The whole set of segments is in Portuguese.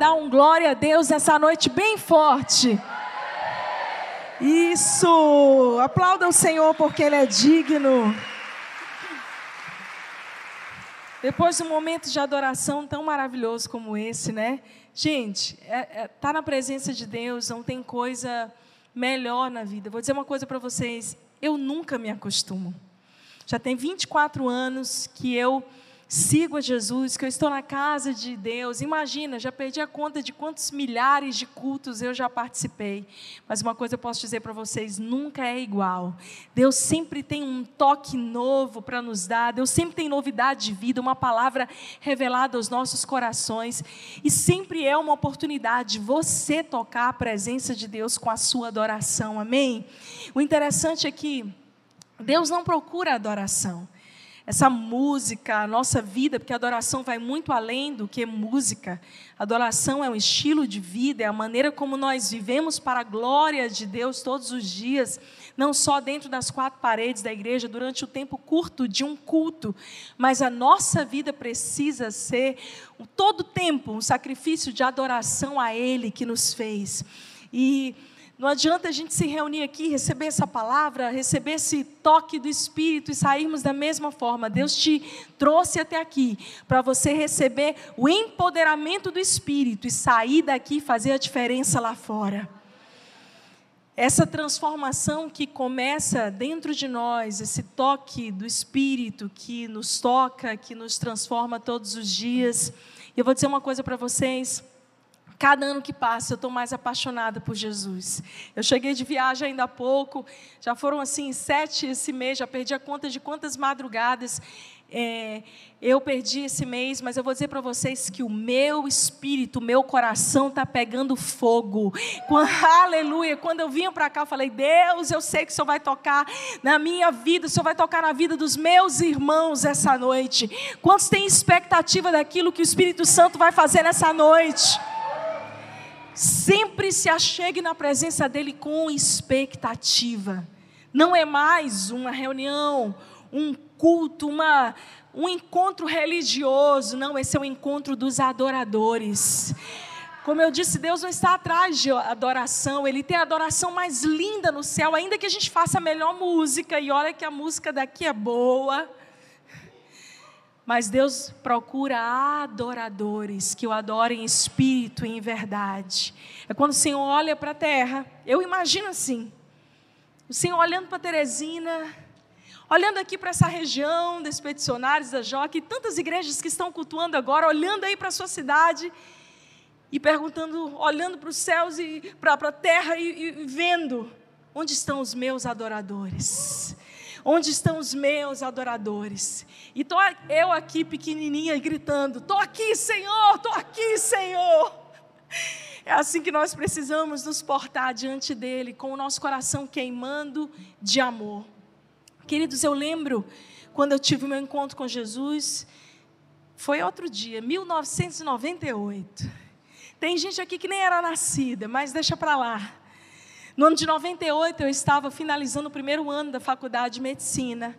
dar um glória a Deus essa noite bem forte? Isso! Aplauda o Senhor porque Ele é digno. Depois de um momento de adoração tão maravilhoso como esse, né? Gente, é, é, tá na presença de Deus, não tem coisa melhor na vida. Vou dizer uma coisa para vocês: eu nunca me acostumo. Já tem 24 anos que eu sigo a Jesus, que eu estou na casa de Deus. Imagina, já perdi a conta de quantos milhares de cultos eu já participei. Mas uma coisa eu posso dizer para vocês: nunca é igual. Deus sempre tem um toque novo para nos dar, Deus sempre tem novidade de vida, uma palavra revelada aos nossos corações. E sempre é uma oportunidade de você tocar a presença de Deus com a sua adoração, amém? O interessante é que Deus não procura adoração essa música, a nossa vida, porque a adoração vai muito além do que música. A adoração é um estilo de vida, é a maneira como nós vivemos para a glória de Deus todos os dias, não só dentro das quatro paredes da igreja, durante o tempo curto de um culto, mas a nossa vida precisa ser todo tempo um sacrifício de adoração a Ele que nos fez. E não adianta a gente se reunir aqui, receber essa palavra, receber esse toque do Espírito e sairmos da mesma forma. Deus te trouxe até aqui para você receber o empoderamento do Espírito e sair daqui e fazer a diferença lá fora. Essa transformação que começa dentro de nós, esse toque do Espírito que nos toca, que nos transforma todos os dias. Eu vou dizer uma coisa para vocês. Cada ano que passa, eu estou mais apaixonada por Jesus. Eu cheguei de viagem ainda há pouco, já foram assim sete esse mês, já perdi a conta de quantas madrugadas é, eu perdi esse mês, mas eu vou dizer para vocês que o meu espírito, o meu coração está pegando fogo. Quando, aleluia! Quando eu vinha para cá, eu falei: Deus, eu sei que o Senhor vai tocar na minha vida, o Senhor vai tocar na vida dos meus irmãos essa noite. Quantos têm expectativa daquilo que o Espírito Santo vai fazer nessa noite? Sempre se achegue na presença dele com expectativa. Não é mais uma reunião, um culto, uma, um encontro religioso. Não, esse é o encontro dos adoradores. Como eu disse, Deus não está atrás de adoração, Ele tem a adoração mais linda no céu, ainda que a gente faça a melhor música, e olha que a música daqui é boa. Mas Deus procura adoradores que o adorem em espírito e em verdade. É quando o Senhor olha para a terra, eu imagino assim: o Senhor olhando para Teresina, olhando aqui para essa região dos peticionários da Joca e tantas igrejas que estão cultuando agora, olhando aí para a sua cidade e perguntando, olhando para os céus e para a terra e, e vendo onde estão os meus adoradores. Onde estão os meus adoradores? E estou eu aqui pequenininha gritando: Estou aqui, Senhor, estou aqui, Senhor. É assim que nós precisamos nos portar diante dele, com o nosso coração queimando de amor. Queridos, eu lembro quando eu tive meu encontro com Jesus, foi outro dia, 1998. Tem gente aqui que nem era nascida, mas deixa para lá. No ano de 98, eu estava finalizando o primeiro ano da faculdade de medicina.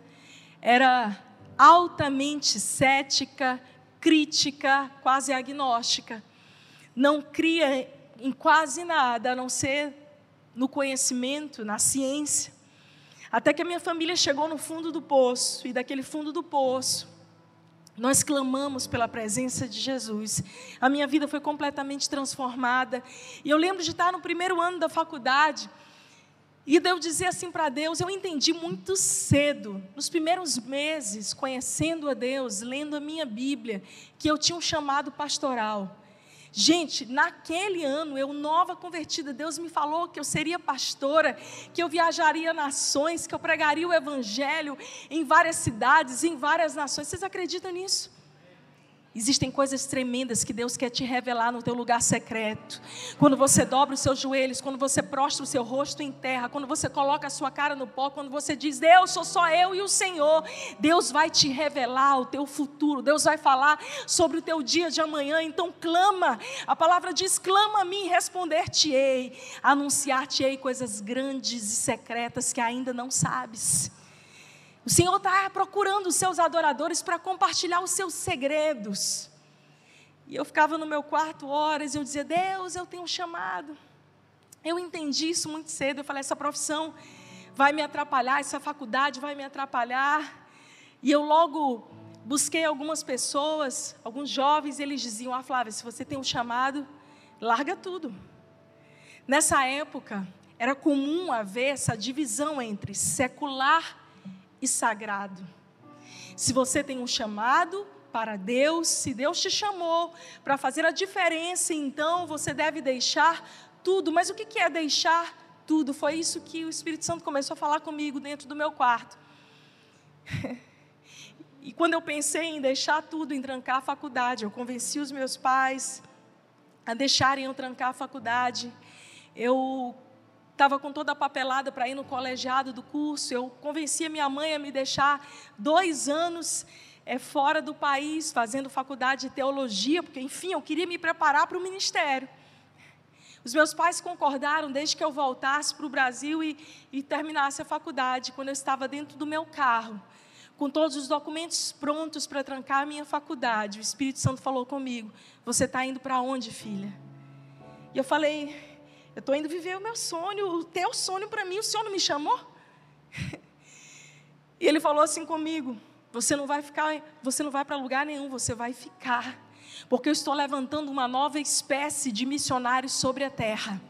Era altamente cética, crítica, quase agnóstica. Não cria em quase nada, a não ser no conhecimento, na ciência. Até que a minha família chegou no fundo do poço, e daquele fundo do poço, nós clamamos pela presença de Jesus. A minha vida foi completamente transformada. E eu lembro de estar no primeiro ano da faculdade. E eu dizer assim para Deus, eu entendi muito cedo, nos primeiros meses, conhecendo a Deus, lendo a minha Bíblia, que eu tinha um chamado pastoral. Gente, naquele ano, eu nova convertida, Deus me falou que eu seria pastora, que eu viajaria nações, que eu pregaria o evangelho em várias cidades, em várias nações. Vocês acreditam nisso? Existem coisas tremendas que Deus quer te revelar no teu lugar secreto. Quando você dobra os seus joelhos, quando você prostra o seu rosto em terra, quando você coloca a sua cara no pó, quando você diz: "Deus, sou só eu e o Senhor", Deus vai te revelar o teu futuro. Deus vai falar sobre o teu dia de amanhã. Então clama. A palavra diz: "Clama a mim, responder-te-ei, anunciar-te-ei coisas grandes e secretas que ainda não sabes". O Senhor está procurando os seus adoradores para compartilhar os seus segredos. E eu ficava no meu quarto horas e eu dizia: Deus, eu tenho um chamado. Eu entendi isso muito cedo. Eu falei: essa profissão vai me atrapalhar, essa faculdade vai me atrapalhar. E eu logo busquei algumas pessoas, alguns jovens, e eles diziam: Ah, Flávia, se você tem um chamado, larga tudo. Nessa época, era comum haver essa divisão entre secular e sagrado. Se você tem um chamado para Deus, se Deus te chamou para fazer a diferença, então você deve deixar tudo. Mas o que é deixar tudo? Foi isso que o Espírito Santo começou a falar comigo dentro do meu quarto. E quando eu pensei em deixar tudo, em trancar a faculdade, eu convenci os meus pais a deixarem eu trancar a faculdade. Eu estava com toda a papelada para ir no colegiado do curso. Eu convenci a minha mãe a me deixar dois anos é, fora do país, fazendo faculdade de teologia, porque, enfim, eu queria me preparar para o ministério. Os meus pais concordaram desde que eu voltasse para o Brasil e, e terminasse a faculdade, quando eu estava dentro do meu carro com todos os documentos prontos para trancar a minha faculdade, o Espírito Santo falou comigo: Você está indo para onde, filha? E eu falei: Eu estou indo viver o meu sonho, o teu sonho para mim, o Senhor não me chamou? E ele falou assim comigo: Você não vai ficar, você não vai para lugar nenhum, você vai ficar, porque eu estou levantando uma nova espécie de missionários sobre a terra.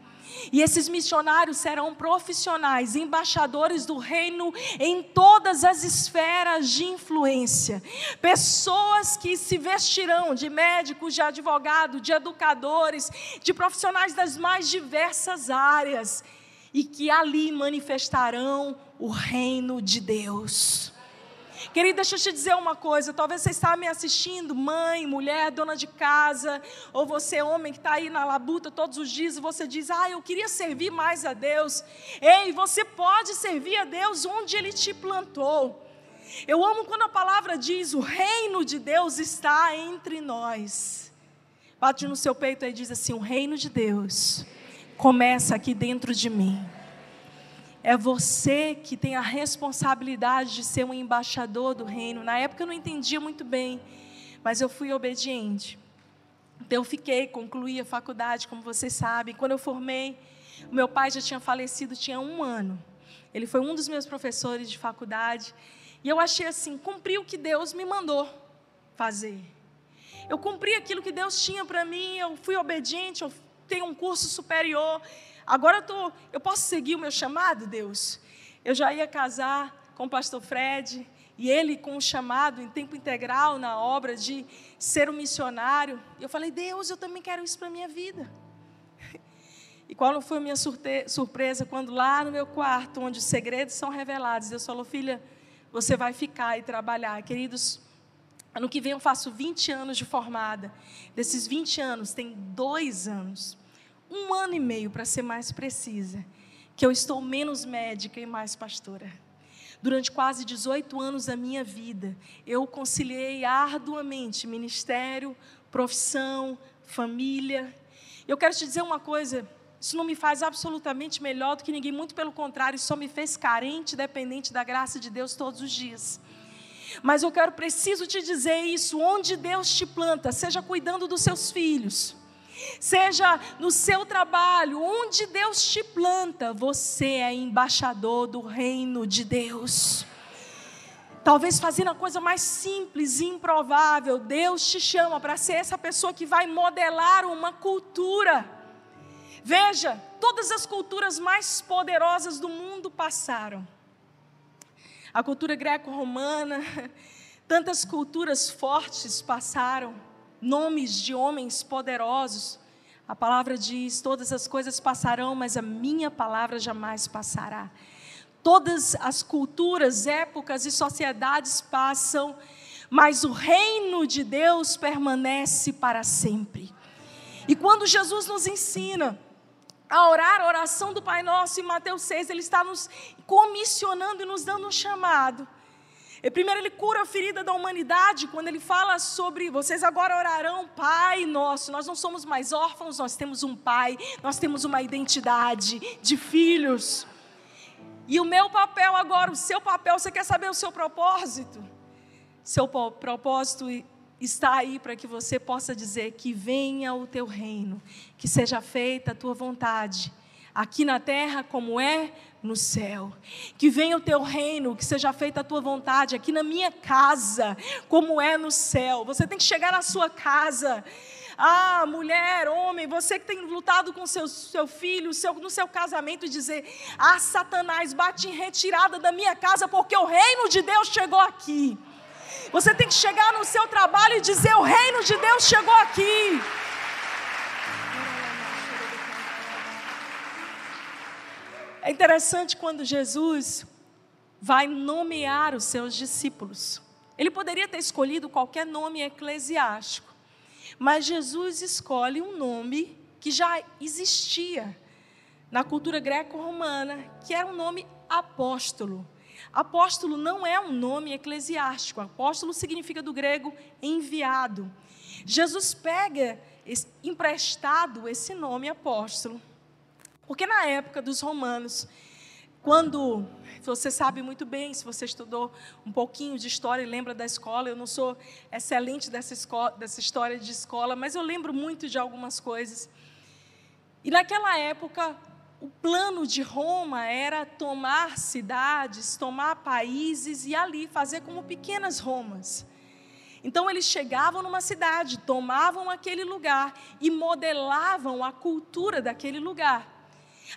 E esses missionários serão profissionais, embaixadores do reino em todas as esferas de influência. Pessoas que se vestirão de médicos, de advogados, de educadores, de profissionais das mais diversas áreas e que ali manifestarão o reino de Deus. Querido, deixa eu te dizer uma coisa. Talvez você está me assistindo, mãe, mulher, dona de casa, ou você, homem, que está aí na labuta todos os dias, e você diz, ah, eu queria servir mais a Deus. Ei, você pode servir a Deus onde Ele te plantou. Eu amo quando a palavra diz: o reino de Deus está entre nós. Bate no seu peito e diz assim: o reino de Deus começa aqui dentro de mim. É você que tem a responsabilidade de ser um embaixador do reino. Na época eu não entendia muito bem, mas eu fui obediente. Então eu fiquei, concluí a faculdade, como vocês sabem. Quando eu formei, o meu pai já tinha falecido, tinha um ano. Ele foi um dos meus professores de faculdade. E eu achei assim, cumpri o que Deus me mandou fazer. Eu cumpri aquilo que Deus tinha para mim, eu fui obediente, eu tenho um curso superior. Agora eu, tô, eu posso seguir o meu chamado, Deus? Eu já ia casar com o pastor Fred, e ele com o chamado em tempo integral na obra de ser um missionário. E eu falei, Deus, eu também quero isso para a minha vida. E qual foi a minha surpresa quando lá no meu quarto, onde os segredos são revelados, Deus falou, filha, você vai ficar e trabalhar. Queridos, ano que vem eu faço 20 anos de formada. Desses 20 anos, tem dois anos um ano e meio, para ser mais precisa, que eu estou menos médica e mais pastora. Durante quase 18 anos da minha vida, eu conciliei arduamente ministério, profissão, família. Eu quero te dizer uma coisa: isso não me faz absolutamente melhor do que ninguém, muito pelo contrário, isso só me fez carente, dependente da graça de Deus todos os dias. Mas eu quero, preciso te dizer isso: onde Deus te planta, seja cuidando dos seus filhos seja no seu trabalho, onde Deus te planta, você é embaixador do reino de Deus. Talvez fazendo a coisa mais simples e improvável, Deus te chama para ser essa pessoa que vai modelar uma cultura. Veja, todas as culturas mais poderosas do mundo passaram. A cultura greco-romana, tantas culturas fortes passaram nomes de homens poderosos. A palavra diz: todas as coisas passarão, mas a minha palavra jamais passará. Todas as culturas, épocas e sociedades passam, mas o reino de Deus permanece para sempre. E quando Jesus nos ensina a orar a oração do Pai Nosso em Mateus 6, Ele está nos comissionando e nos dando um chamado e primeiro, ele cura a ferida da humanidade quando ele fala sobre vocês agora orarão, Pai nosso. Nós não somos mais órfãos, nós temos um Pai, nós temos uma identidade de filhos. E o meu papel agora, o seu papel, você quer saber o seu propósito? Seu propósito está aí para que você possa dizer que venha o teu reino, que seja feita a tua vontade, aqui na terra como é no céu. Que venha o teu reino, que seja feita a tua vontade aqui na minha casa, como é no céu. Você tem que chegar na sua casa. Ah, mulher, homem, você que tem lutado com seu, seu filho, seu, no seu casamento, e dizer: Ah, Satanás, bate em retirada da minha casa, porque o reino de Deus chegou aqui. Você tem que chegar no seu trabalho e dizer: O reino de Deus chegou aqui. É interessante quando Jesus vai nomear os seus discípulos. Ele poderia ter escolhido qualquer nome eclesiástico, mas Jesus escolhe um nome que já existia na cultura greco-romana, que era o um nome apóstolo. Apóstolo não é um nome eclesiástico, apóstolo significa do grego enviado. Jesus pega emprestado esse nome apóstolo porque na época dos romanos, quando você sabe muito bem, se você estudou um pouquinho de história e lembra da escola, eu não sou excelente dessa, escola, dessa história de escola, mas eu lembro muito de algumas coisas. E naquela época, o plano de Roma era tomar cidades, tomar países e ali fazer como pequenas Romas. Então eles chegavam numa cidade, tomavam aquele lugar e modelavam a cultura daquele lugar.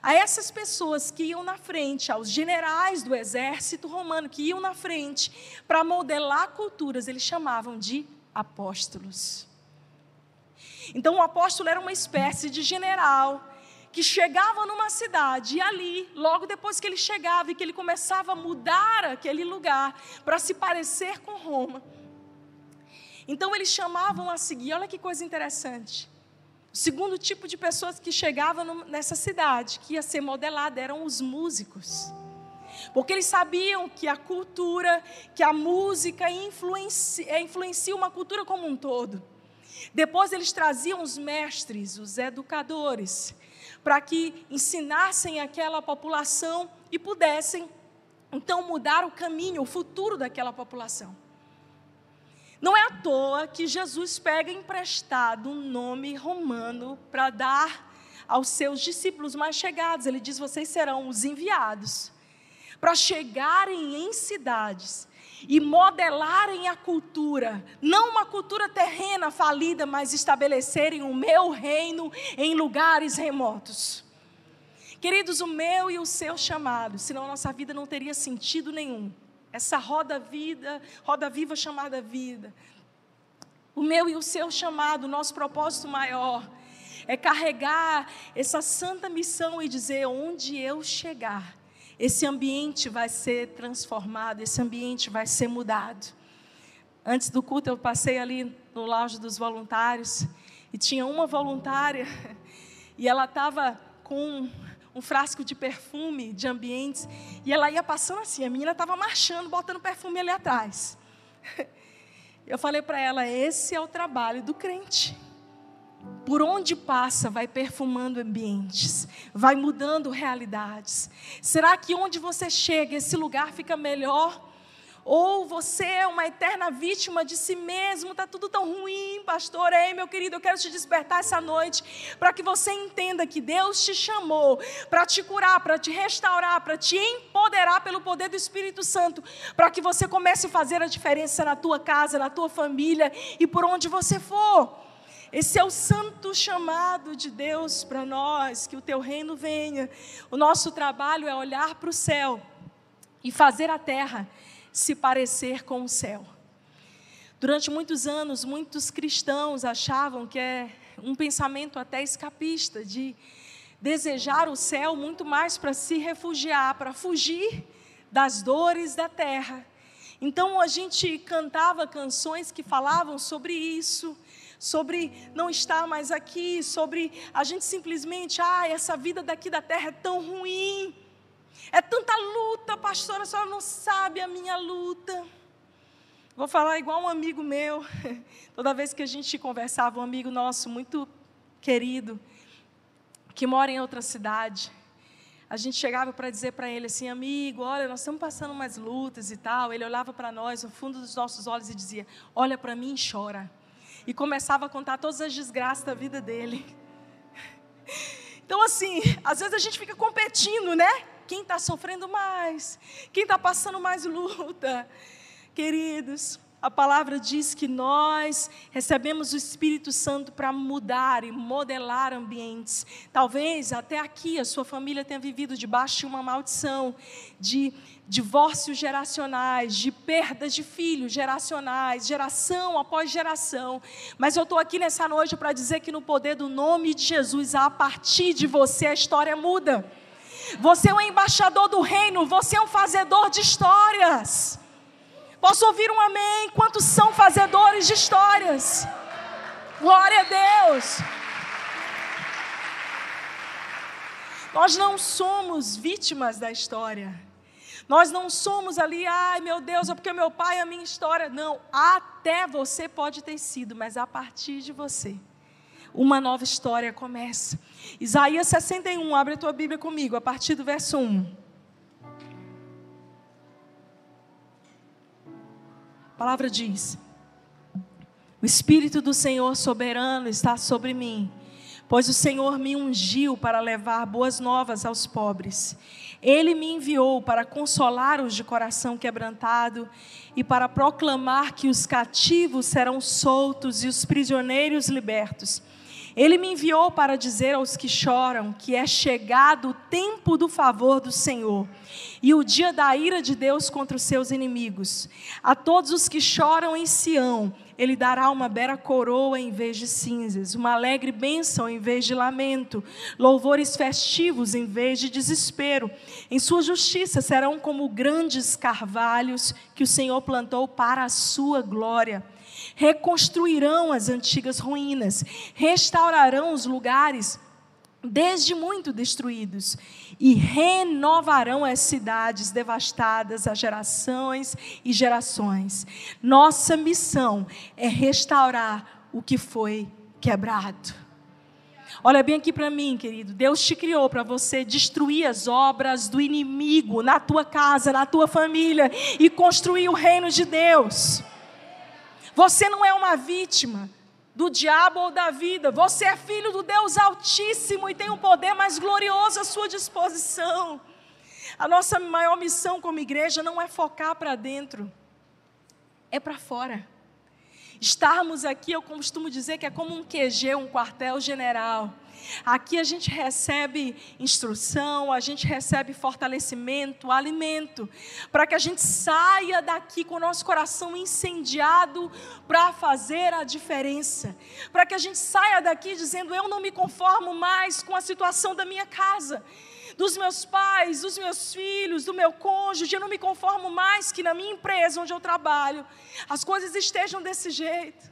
A essas pessoas que iam na frente, aos generais do exército romano que iam na frente para modelar culturas, eles chamavam de apóstolos. Então, o apóstolo era uma espécie de general que chegava numa cidade e ali, logo depois que ele chegava e que ele começava a mudar aquele lugar para se parecer com Roma. Então, eles chamavam a seguir, olha que coisa interessante. O segundo tipo de pessoas que chegavam nessa cidade, que ia ser modelada, eram os músicos. Porque eles sabiam que a cultura, que a música influencia, é, influencia uma cultura como um todo. Depois eles traziam os mestres, os educadores, para que ensinassem aquela população e pudessem então mudar o caminho, o futuro daquela população. Não é à toa que Jesus pega emprestado um nome romano para dar aos seus discípulos mais chegados. Ele diz: vocês serão os enviados para chegarem em cidades e modelarem a cultura, não uma cultura terrena falida, mas estabelecerem o meu reino em lugares remotos. Queridos, o meu e o seu chamado, senão a nossa vida não teria sentido nenhum essa roda vida, roda viva chamada vida. O meu e o seu chamado, o nosso propósito maior é carregar essa santa missão e dizer onde eu chegar, esse ambiente vai ser transformado, esse ambiente vai ser mudado. Antes do culto eu passei ali no lounge dos voluntários e tinha uma voluntária e ela estava com um frasco de perfume de ambientes, e ela ia passando assim, a menina estava marchando, botando perfume ali atrás. Eu falei para ela: esse é o trabalho do crente. Por onde passa, vai perfumando ambientes, vai mudando realidades. Será que onde você chega, esse lugar fica melhor? Ou você é uma eterna vítima de si mesmo, está tudo tão ruim, pastor. Ei, meu querido, eu quero te despertar essa noite para que você entenda que Deus te chamou para te curar, para te restaurar, para te empoderar pelo poder do Espírito Santo, para que você comece a fazer a diferença na tua casa, na tua família e por onde você for. Esse é o santo chamado de Deus para nós, que o teu reino venha. O nosso trabalho é olhar para o céu e fazer a terra se parecer com o céu. Durante muitos anos, muitos cristãos achavam que é um pensamento até escapista de desejar o céu muito mais para se refugiar, para fugir das dores da terra. Então a gente cantava canções que falavam sobre isso, sobre não estar mais aqui, sobre a gente simplesmente, ah, essa vida daqui da terra é tão ruim. É tanta luta, pastora, a senhora não sabe a minha luta. Vou falar igual um amigo meu. Toda vez que a gente conversava, um amigo nosso muito querido, que mora em outra cidade. a gente chegava para dizer para ele assim, amigo, olha, nós estamos passando umas lutas e tal. Ele olhava para nós no fundo dos nossos olhos e dizia: Olha para mim e chora. E começava a contar todas as desgraças da vida dele. Então, assim, às vezes a gente fica competindo, né? Quem está sofrendo mais? Quem está passando mais luta? Queridos, a palavra diz que nós recebemos o Espírito Santo para mudar e modelar ambientes. Talvez até aqui a sua família tenha vivido debaixo de uma maldição, de divórcios geracionais, de perdas de filhos geracionais, geração após geração. Mas eu estou aqui nessa noite para dizer que no poder do nome de Jesus, a partir de você, a história muda. Você é um embaixador do reino, você é um fazedor de histórias. Posso ouvir um amém? Quantos são fazedores de histórias? Glória a Deus. Nós não somos vítimas da história. Nós não somos ali, ai meu Deus, é porque meu pai é a minha história. Não, até você pode ter sido, mas a partir de você, uma nova história começa. Isaías 61, abre a tua Bíblia comigo, a partir do verso 1. A palavra diz: O Espírito do Senhor soberano está sobre mim, pois o Senhor me ungiu para levar boas novas aos pobres. Ele me enviou para consolar os de coração quebrantado e para proclamar que os cativos serão soltos e os prisioneiros libertos. Ele me enviou para dizer aos que choram que é chegado o tempo do favor do Senhor e o dia da ira de Deus contra os seus inimigos. A todos os que choram em Sião, ele dará uma bela coroa em vez de cinzas, uma alegre bênção em vez de lamento, louvores festivos em vez de desespero. Em sua justiça serão como grandes carvalhos que o Senhor plantou para a sua glória reconstruirão as antigas ruínas, restaurarão os lugares desde muito destruídos, e renovarão as cidades devastadas a gerações e gerações. Nossa missão é restaurar o que foi quebrado. Olha bem aqui para mim, querido. Deus te criou para você destruir as obras do inimigo na tua casa, na tua família e construir o reino de Deus. Você não é uma vítima do diabo ou da vida. Você é filho do Deus Altíssimo e tem um poder mais glorioso à sua disposição. A nossa maior missão como igreja não é focar para dentro, é para fora. Estarmos aqui, eu costumo dizer que é como um QG, um quartel-general. Aqui a gente recebe instrução, a gente recebe fortalecimento, alimento, para que a gente saia daqui com o nosso coração incendiado para fazer a diferença. Para que a gente saia daqui dizendo: Eu não me conformo mais com a situação da minha casa dos meus pais, dos meus filhos, do meu cônjuge. Eu não me conformo mais que na minha empresa onde eu trabalho as coisas estejam desse jeito.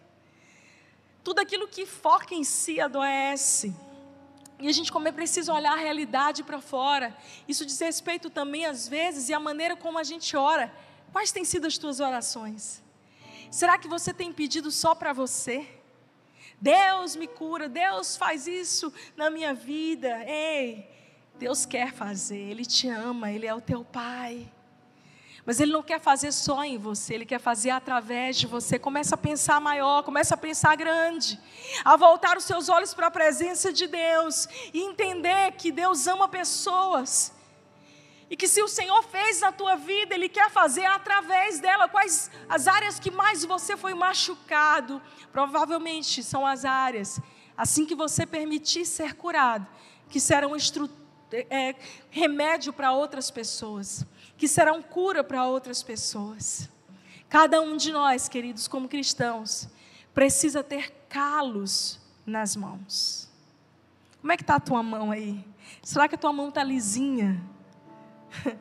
Tudo aquilo que foca em si adoece. E a gente como é preciso olhar a realidade para fora. Isso diz respeito também, às vezes, e a maneira como a gente ora. Quais têm sido as tuas orações? Será que você tem pedido só para você? Deus me cura, Deus faz isso na minha vida. Ei, Deus quer fazer, Ele te ama, Ele é o teu Pai. Mas Ele não quer fazer só em você, Ele quer fazer através de você. Começa a pensar maior, começa a pensar grande, a voltar os seus olhos para a presença de Deus e entender que Deus ama pessoas. E que se o Senhor fez na tua vida, Ele quer fazer através dela. Quais as áreas que mais você foi machucado? Provavelmente são as áreas, assim que você permitir ser curado, que serão é, remédio para outras pessoas que serão cura para outras pessoas. Cada um de nós, queridos, como cristãos, precisa ter calos nas mãos. Como é que está a tua mão aí? Será que a tua mão está lisinha?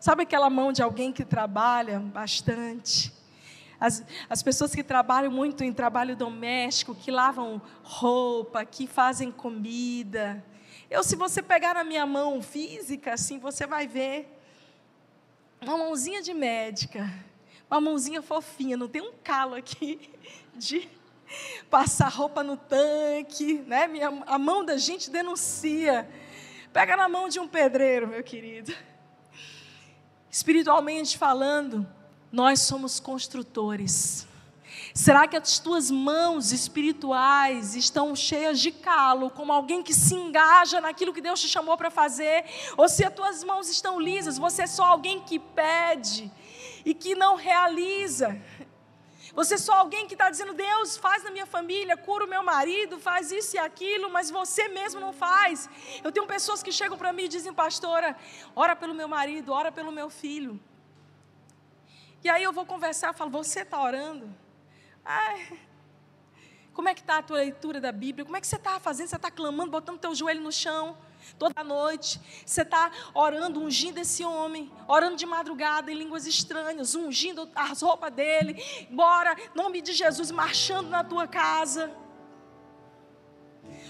Sabe aquela mão de alguém que trabalha bastante? As, as pessoas que trabalham muito em trabalho doméstico, que lavam roupa, que fazem comida. Eu, se você pegar na minha mão física, assim, você vai ver uma mãozinha de médica, uma mãozinha fofinha, não tem um calo aqui de passar roupa no tanque, né? Minha, a mão da gente denuncia. Pega na mão de um pedreiro, meu querido. Espiritualmente falando, nós somos construtores. Será que as tuas mãos espirituais estão cheias de calo, como alguém que se engaja naquilo que Deus te chamou para fazer? Ou se as tuas mãos estão lisas, você é só alguém que pede e que não realiza? Você é só alguém que está dizendo, Deus, faz na minha família, cura o meu marido, faz isso e aquilo, mas você mesmo não faz. Eu tenho pessoas que chegam para mim e dizem, pastora, ora pelo meu marido, ora pelo meu filho. E aí eu vou conversar, eu falo, você está orando? Ai, como é que está a tua leitura da Bíblia? Como é que você está fazendo? Você está clamando, botando teu joelho no chão toda noite. Você está orando, ungindo esse homem, orando de madrugada em línguas estranhas, ungindo as roupas dele. Bora, nome de Jesus, marchando na tua casa.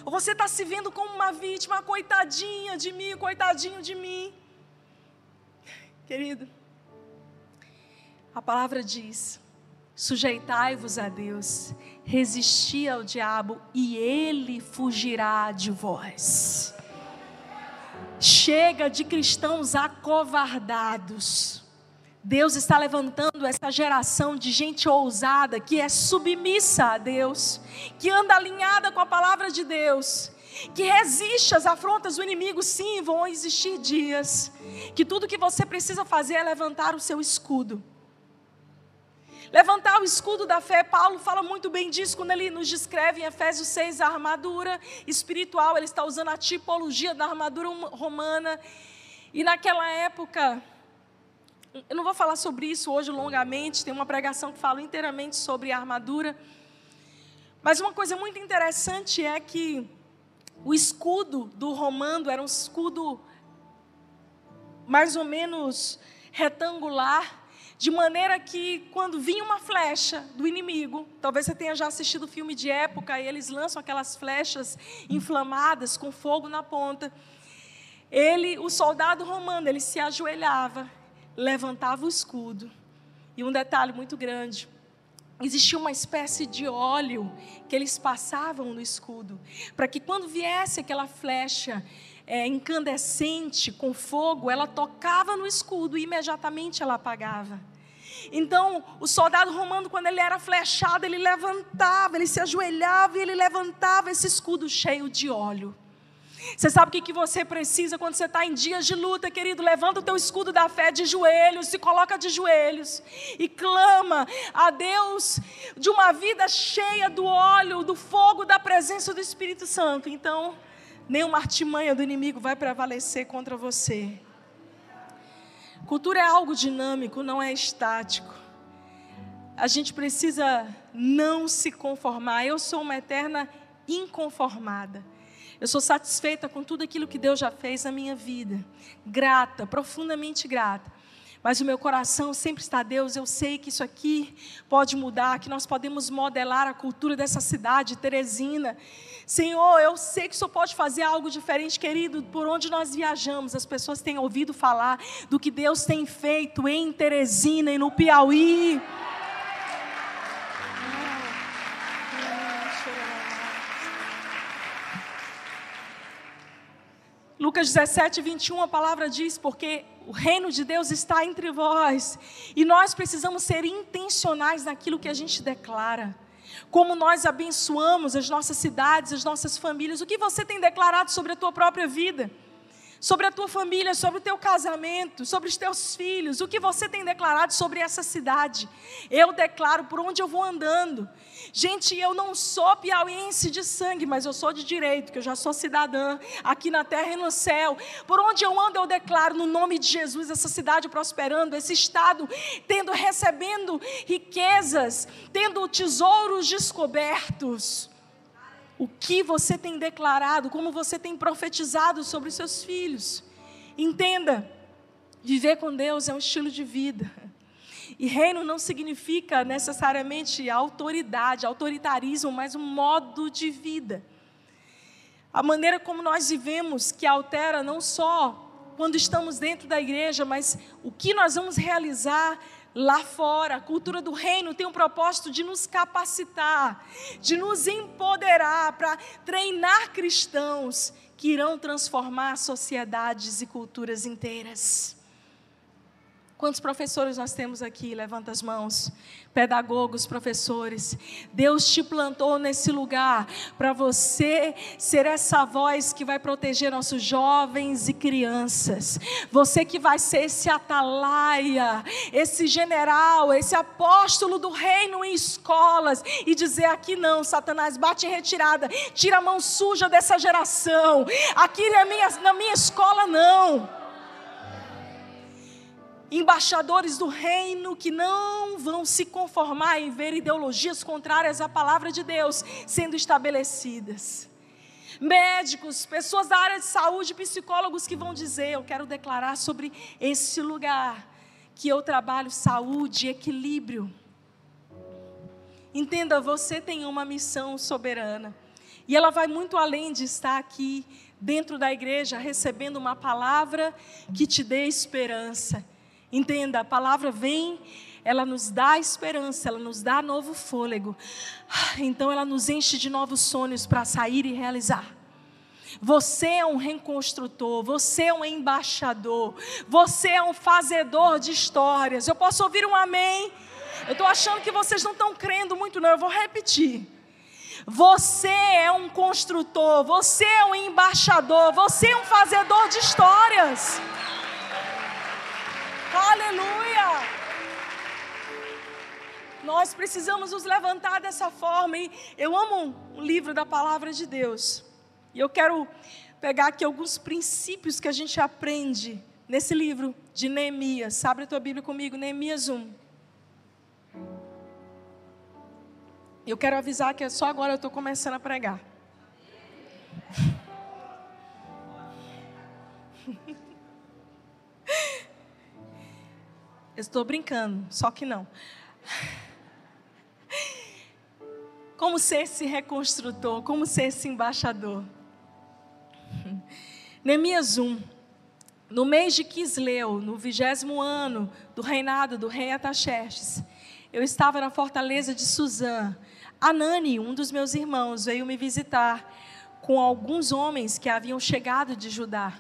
Ou você está se vendo como uma vítima, coitadinha de mim, coitadinho de mim. Querido, a palavra diz: Sujeitai-vos a Deus, resisti ao diabo e ele fugirá de vós. Chega de cristãos acovardados. Deus está levantando essa geração de gente ousada, que é submissa a Deus, que anda alinhada com a palavra de Deus, que resiste às afrontas do inimigo. Sim, vão existir dias que tudo que você precisa fazer é levantar o seu escudo Levantar o escudo da fé, Paulo fala muito bem disso quando ele nos descreve em Efésios 6 a armadura espiritual, ele está usando a tipologia da armadura romana. E naquela época, eu não vou falar sobre isso hoje longamente, tem uma pregação que fala inteiramente sobre a armadura. Mas uma coisa muito interessante é que o escudo do romano era um escudo mais ou menos retangular, de maneira que, quando vinha uma flecha do inimigo, talvez você tenha já assistido filme de época, e eles lançam aquelas flechas inflamadas com fogo na ponta. Ele, o soldado romano, ele se ajoelhava, levantava o escudo. E um detalhe muito grande: existia uma espécie de óleo que eles passavam no escudo, para que quando viesse aquela flecha é, incandescente, com fogo, ela tocava no escudo e imediatamente ela apagava. Então, o soldado romano, quando ele era flechado, ele levantava, ele se ajoelhava e ele levantava esse escudo cheio de óleo. Você sabe o que, que você precisa quando você está em dias de luta, querido? Levanta o teu escudo da fé de joelhos, se coloca de joelhos e clama a Deus de uma vida cheia do óleo, do fogo, da presença do Espírito Santo. Então, nenhuma artimanha do inimigo vai prevalecer contra você. Cultura é algo dinâmico, não é estático. A gente precisa não se conformar. Eu sou uma eterna inconformada. Eu sou satisfeita com tudo aquilo que Deus já fez na minha vida. Grata, profundamente grata mas o meu coração sempre está, Deus, eu sei que isso aqui pode mudar, que nós podemos modelar a cultura dessa cidade, Teresina. Senhor, eu sei que o Senhor pode fazer algo diferente, querido, por onde nós viajamos, as pessoas têm ouvido falar do que Deus tem feito em Teresina e no Piauí. Lucas 17, 21, a palavra diz: Porque o reino de Deus está entre vós, e nós precisamos ser intencionais naquilo que a gente declara. Como nós abençoamos as nossas cidades, as nossas famílias, o que você tem declarado sobre a tua própria vida? Sobre a tua família, sobre o teu casamento, sobre os teus filhos, o que você tem declarado sobre essa cidade. Eu declaro por onde eu vou andando. Gente, eu não sou piauiense de sangue, mas eu sou de direito, que eu já sou cidadã aqui na terra e no céu. Por onde eu ando, eu declaro no nome de Jesus essa cidade prosperando, esse estado tendo recebendo riquezas, tendo tesouros descobertos o que você tem declarado, como você tem profetizado sobre os seus filhos. Entenda, viver com Deus é um estilo de vida. E reino não significa necessariamente autoridade, autoritarismo, mas um modo de vida. A maneira como nós vivemos que altera não só quando estamos dentro da igreja, mas o que nós vamos realizar lá fora. A cultura do reino tem um propósito de nos capacitar, de nos empoderar para treinar cristãos que irão transformar sociedades e culturas inteiras. Quantos professores nós temos aqui? Levanta as mãos. Pedagogos, professores. Deus te plantou nesse lugar para você ser essa voz que vai proteger nossos jovens e crianças. Você que vai ser esse atalaia, esse general, esse apóstolo do reino em escolas e dizer aqui não, Satanás, bate em retirada, tira a mão suja dessa geração. Aqui na minha, na minha escola não embaixadores do reino que não vão se conformar em ver ideologias contrárias à palavra de Deus sendo estabelecidas. Médicos, pessoas da área de saúde, psicólogos que vão dizer: Eu quero declarar sobre esse lugar que eu trabalho saúde equilíbrio. Entenda, você tem uma missão soberana. E ela vai muito além de estar aqui dentro da igreja recebendo uma palavra que te dê esperança Entenda, a palavra vem, ela nos dá esperança, ela nos dá novo fôlego. Então ela nos enche de novos sonhos para sair e realizar. Você é um reconstrutor, você é um embaixador, você é um fazedor de histórias. Eu posso ouvir um amém? Eu estou achando que vocês não estão crendo muito, não. Eu vou repetir. Você é um construtor, você é um embaixador, você é um fazedor de histórias. Aleluia! Nós precisamos nos levantar dessa forma. E eu amo o livro da palavra de Deus. E eu quero pegar aqui alguns princípios que a gente aprende nesse livro de Neemias. Abre a tua Bíblia comigo, Neemias 1. Eu quero avisar que é só agora eu estou começando a pregar. estou brincando, só que não. Como ser esse reconstrutor, como ser esse embaixador. Neemias 1. No mês de Quisleu, no vigésimo ano do reinado do rei Ataxerxes, eu estava na fortaleza de Suzã. Anani, um dos meus irmãos, veio me visitar com alguns homens que haviam chegado de Judá.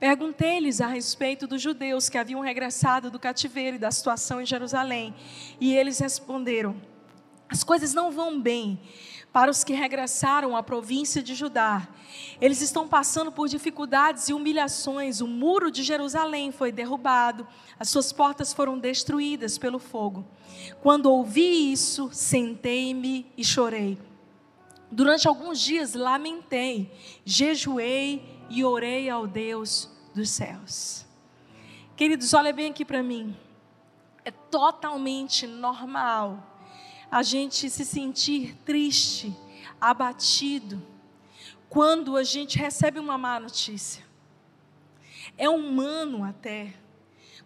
Perguntei-lhes a respeito dos judeus que haviam regressado do cativeiro e da situação em Jerusalém. E eles responderam: As coisas não vão bem para os que regressaram à província de Judá. Eles estão passando por dificuldades e humilhações. O muro de Jerusalém foi derrubado, as suas portas foram destruídas pelo fogo. Quando ouvi isso, sentei-me e chorei. Durante alguns dias lamentei, jejuei e orei ao Deus dos céus. Queridos, olha bem aqui para mim. É totalmente normal a gente se sentir triste, abatido, quando a gente recebe uma má notícia. É humano até,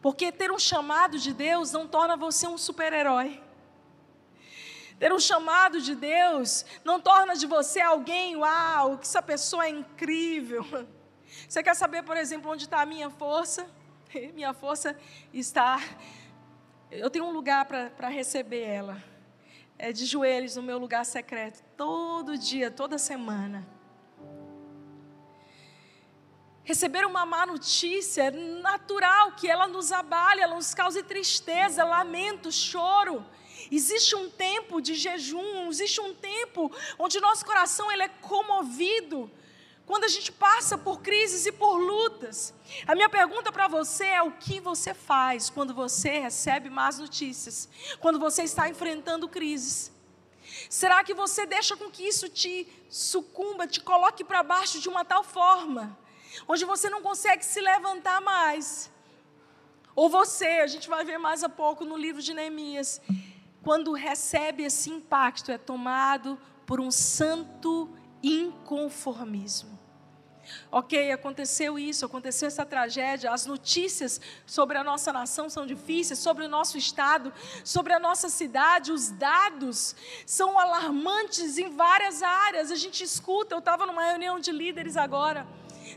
porque ter um chamado de Deus não torna você um super-herói. Ter um chamado de Deus não torna de você alguém, uau, que essa pessoa é incrível. Você quer saber, por exemplo, onde está a minha força? Minha força está. Eu tenho um lugar para receber ela. É de joelhos no meu lugar secreto, todo dia, toda semana. Receber uma má notícia é natural que ela nos abale, ela nos cause tristeza, lamento, choro. Existe um tempo de jejum, existe um tempo onde nosso coração ele é comovido quando a gente passa por crises e por lutas. A minha pergunta para você é: o que você faz quando você recebe más notícias? Quando você está enfrentando crises? Será que você deixa com que isso te sucumba, te coloque para baixo de uma tal forma, onde você não consegue se levantar mais? Ou você, a gente vai ver mais a pouco no livro de Neemias, quando recebe esse impacto, é tomado por um santo inconformismo. Ok, aconteceu isso, aconteceu essa tragédia, as notícias sobre a nossa nação são difíceis, sobre o nosso estado, sobre a nossa cidade, os dados são alarmantes em várias áreas. A gente escuta, eu estava numa reunião de líderes agora,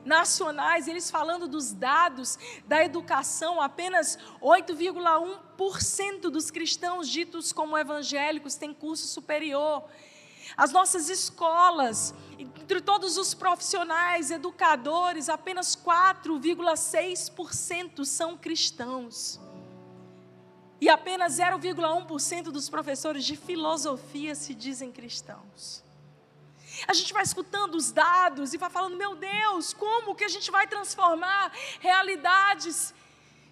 nacionais, eles falando dos dados da educação, apenas 8,1% dos cristãos ditos como evangélicos têm curso superior. As nossas escolas, entre todos os profissionais, educadores, apenas 4,6% são cristãos. E apenas 0,1% dos professores de filosofia se dizem cristãos. A gente vai escutando os dados e vai falando: meu Deus, como que a gente vai transformar realidades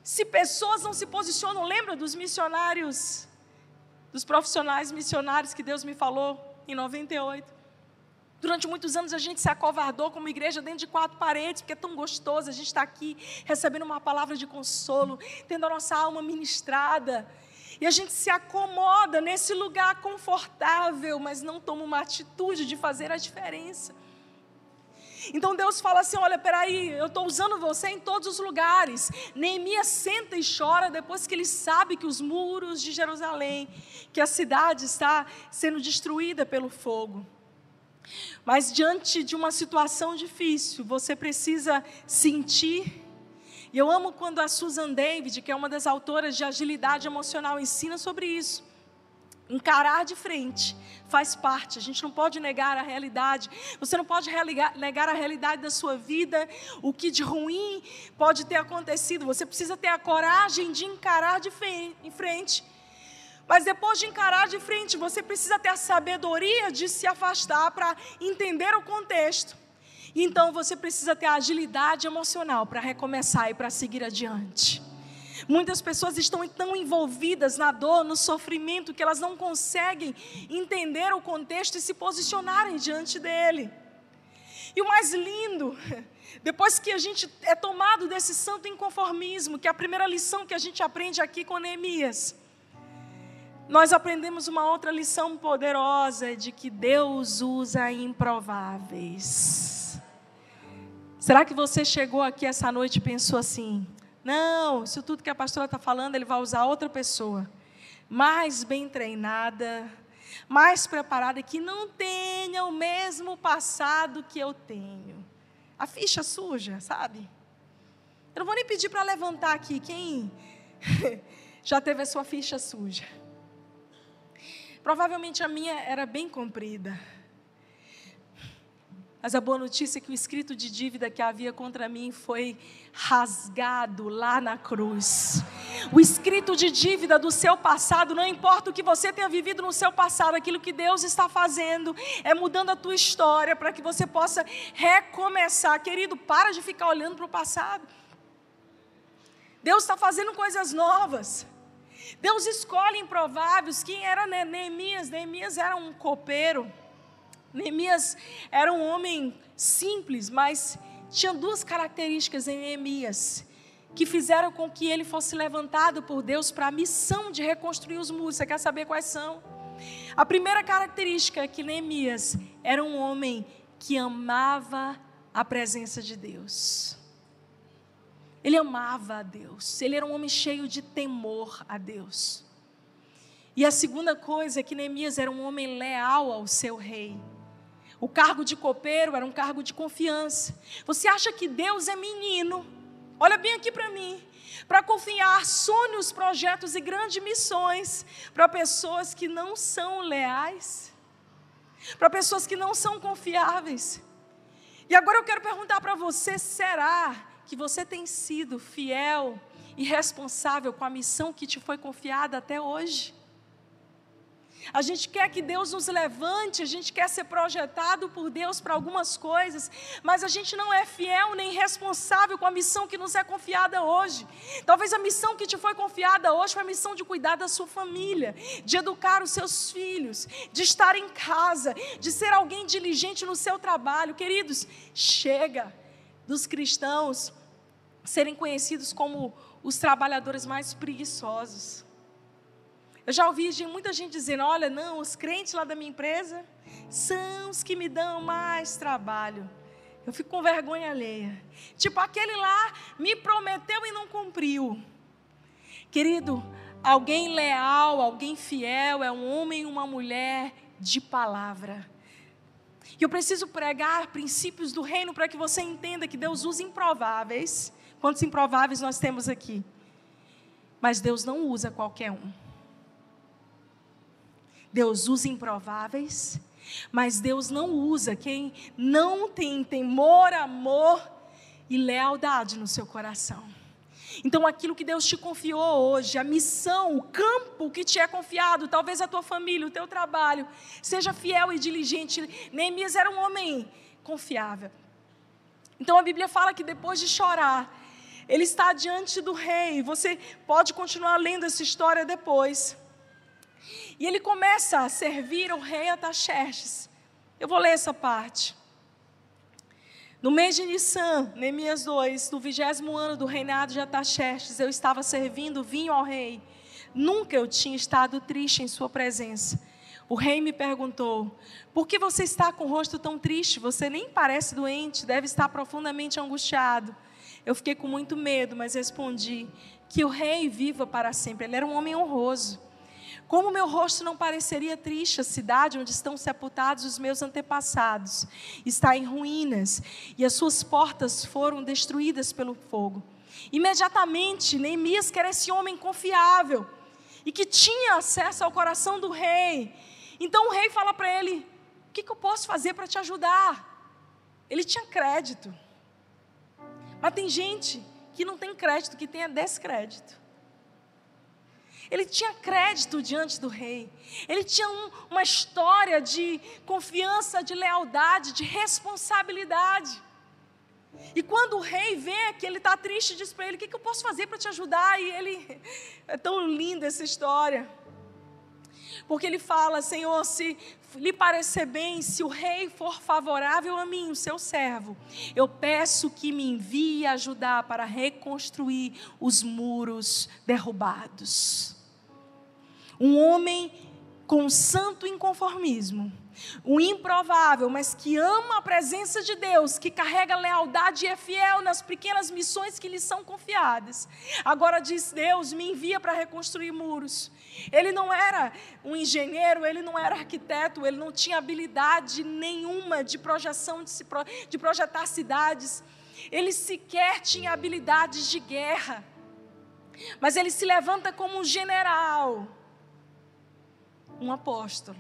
se pessoas não se posicionam? Lembra dos missionários, dos profissionais missionários que Deus me falou em 98? Durante muitos anos a gente se acovardou como igreja dentro de quatro paredes, porque é tão gostoso a gente estar aqui recebendo uma palavra de consolo, tendo a nossa alma ministrada. E a gente se acomoda nesse lugar confortável, mas não toma uma atitude de fazer a diferença. Então Deus fala assim: olha, peraí, eu estou usando você em todos os lugares. Neemias senta e chora depois que ele sabe que os muros de Jerusalém, que a cidade está sendo destruída pelo fogo. Mas diante de uma situação difícil, você precisa sentir. E eu amo quando a Susan David, que é uma das autoras de agilidade emocional, ensina sobre isso. Encarar de frente faz parte, a gente não pode negar a realidade. Você não pode negar a realidade da sua vida, o que de ruim pode ter acontecido. Você precisa ter a coragem de encarar de frente mas depois de encarar de frente, você precisa ter a sabedoria de se afastar para entender o contexto. Então você precisa ter a agilidade emocional para recomeçar e para seguir adiante. Muitas pessoas estão tão envolvidas na dor, no sofrimento, que elas não conseguem entender o contexto e se posicionarem diante dele. E o mais lindo, depois que a gente é tomado desse santo inconformismo, que é a primeira lição que a gente aprende aqui com Neemias, nós aprendemos uma outra lição poderosa de que Deus usa improváveis. Será que você chegou aqui essa noite e pensou assim: não, isso tudo que a pastora está falando, ele vai usar outra pessoa, mais bem treinada, mais preparada, que não tenha o mesmo passado que eu tenho. A ficha suja, sabe? Eu não vou nem pedir para levantar aqui quem já teve a sua ficha suja. Provavelmente a minha era bem comprida. Mas a boa notícia é que o escrito de dívida que havia contra mim foi rasgado lá na cruz. O escrito de dívida do seu passado, não importa o que você tenha vivido no seu passado, aquilo que Deus está fazendo é mudando a tua história para que você possa recomeçar. Querido, para de ficar olhando para o passado. Deus está fazendo coisas novas. Deus escolhe improváveis. Quem era Neemias? Neemias era um copeiro. Neemias era um homem simples, mas tinha duas características em Neemias que fizeram com que ele fosse levantado por Deus para a missão de reconstruir os muros. Você quer saber quais são? A primeira característica é que Neemias era um homem que amava a presença de Deus. Ele amava a Deus, ele era um homem cheio de temor a Deus. E a segunda coisa é que Neemias era um homem leal ao seu rei. O cargo de copeiro era um cargo de confiança. Você acha que Deus é menino? Olha bem aqui para mim. Para confiar sonhos, projetos e grandes missões para pessoas que não são leais, para pessoas que não são confiáveis. E agora eu quero perguntar para você: será que você tem sido fiel e responsável com a missão que te foi confiada até hoje. A gente quer que Deus nos levante, a gente quer ser projetado por Deus para algumas coisas, mas a gente não é fiel nem responsável com a missão que nos é confiada hoje. Talvez a missão que te foi confiada hoje foi a missão de cuidar da sua família, de educar os seus filhos, de estar em casa, de ser alguém diligente no seu trabalho. Queridos, chega dos cristãos serem conhecidos como os trabalhadores mais preguiçosos. Eu já ouvi muita gente dizendo: olha, não, os crentes lá da minha empresa são os que me dão mais trabalho. Eu fico com vergonha alheia. Tipo, aquele lá me prometeu e não cumpriu. Querido, alguém leal, alguém fiel é um homem e uma mulher de palavra. E eu preciso pregar princípios do reino para que você entenda que Deus usa improváveis. Quantos improváveis nós temos aqui? Mas Deus não usa qualquer um. Deus usa improváveis, Mas Deus não usa quem não tem temor, amor e lealdade no seu coração. Então, aquilo que Deus te confiou hoje, a missão, o campo que te é confiado, talvez a tua família, o teu trabalho, seja fiel e diligente. Neemias era um homem confiável. Então, a Bíblia fala que depois de chorar, ele está diante do rei. Você pode continuar lendo essa história depois. E ele começa a servir o rei Ataxerxes. Eu vou ler essa parte. No mês de Nissan, Neemias 2, no vigésimo ano do reinado de Ataxerxes, eu estava servindo vinho ao rei. Nunca eu tinha estado triste em sua presença. O rei me perguntou: Por que você está com o rosto tão triste? Você nem parece doente, deve estar profundamente angustiado. Eu fiquei com muito medo, mas respondi: Que o rei viva para sempre. Ele era um homem honroso. Como meu rosto não pareceria triste, a cidade onde estão sepultados os meus antepassados está em ruínas e as suas portas foram destruídas pelo fogo. Imediatamente, Neemias, que era esse homem confiável e que tinha acesso ao coração do rei, então o rei fala para ele: O que, que eu posso fazer para te ajudar? Ele tinha crédito. Mas tem gente que não tem crédito, que tem descrédito. Ele tinha crédito diante do rei. Ele tinha um, uma história de confiança, de lealdade, de responsabilidade. E quando o rei vê que ele está triste, diz para ele: O que, que eu posso fazer para te ajudar? E ele. É tão linda essa história. Porque ele fala: Senhor, se lhe parecer bem, se o rei for favorável a mim, o seu servo, eu peço que me envie ajudar para reconstruir os muros derrubados. Um homem com santo inconformismo, o improvável, mas que ama a presença de Deus, que carrega lealdade e é fiel nas pequenas missões que lhe são confiadas. Agora diz: Deus me envia para reconstruir muros. Ele não era um engenheiro, ele não era arquiteto, ele não tinha habilidade nenhuma de projeção, de, se, de projetar cidades. Ele sequer tinha habilidades de guerra. Mas ele se levanta como um general um apóstolo,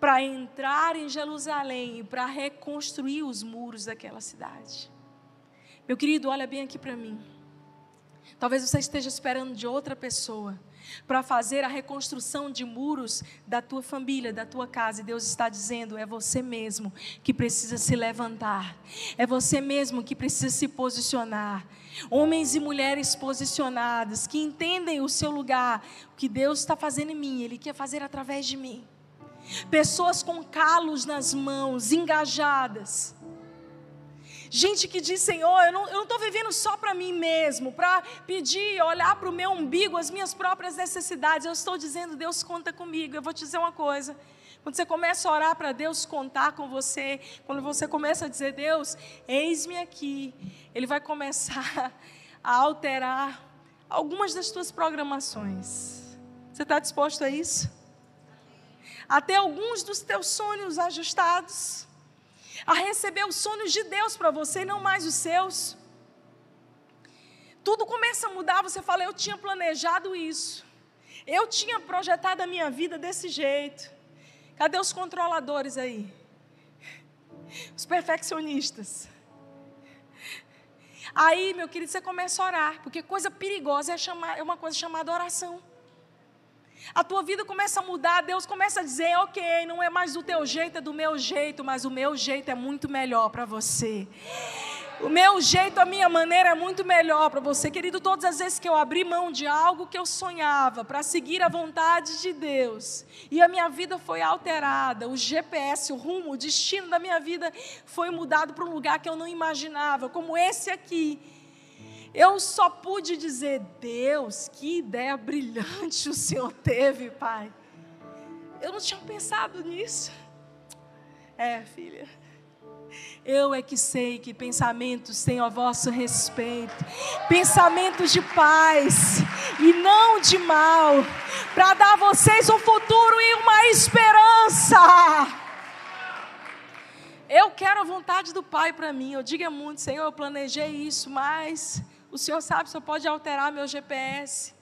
para entrar em Jerusalém e para reconstruir os muros daquela cidade. Meu querido, olha bem aqui para mim. Talvez você esteja esperando de outra pessoa para fazer a reconstrução de muros da tua família, da tua casa. E Deus está dizendo: é você mesmo que precisa se levantar, é você mesmo que precisa se posicionar. Homens e mulheres posicionados, que entendem o seu lugar, o que Deus está fazendo em mim, Ele quer fazer através de mim. Pessoas com calos nas mãos, engajadas. Gente que diz, Senhor, eu não estou vivendo só para mim mesmo, para pedir, olhar para o meu umbigo, as minhas próprias necessidades. Eu estou dizendo, Deus conta comigo. Eu vou te dizer uma coisa. Quando você começa a orar para Deus contar com você, quando você começa a dizer, Deus, eis-me aqui, Ele vai começar a alterar algumas das tuas programações. Você está disposto a isso? Até alguns dos teus sonhos ajustados, a receber os sonhos de Deus para você e não mais os seus. Tudo começa a mudar, você fala, eu tinha planejado isso. Eu tinha projetado a minha vida desse jeito. Cadê os controladores aí? Os perfeccionistas. Aí, meu querido, você começa a orar, porque coisa perigosa é, chamar, é uma coisa chamada oração. A tua vida começa a mudar, Deus começa a dizer: ok, não é mais do teu jeito, é do meu jeito, mas o meu jeito é muito melhor para você. O meu jeito, a minha maneira é muito melhor para você, querido. Todas as vezes que eu abri mão de algo que eu sonhava para seguir a vontade de Deus, e a minha vida foi alterada, o GPS, o rumo, o destino da minha vida foi mudado para um lugar que eu não imaginava, como esse aqui. Eu só pude dizer: Deus, que ideia brilhante o Senhor teve, Pai. Eu não tinha pensado nisso. É, filha. Eu é que sei que pensamentos têm a vosso respeito, pensamentos de paz e não de mal, para dar a vocês um futuro e uma esperança. Eu quero a vontade do Pai para mim. Eu digo muito, Senhor, eu planejei isso, mas o Senhor sabe, só pode alterar meu GPS.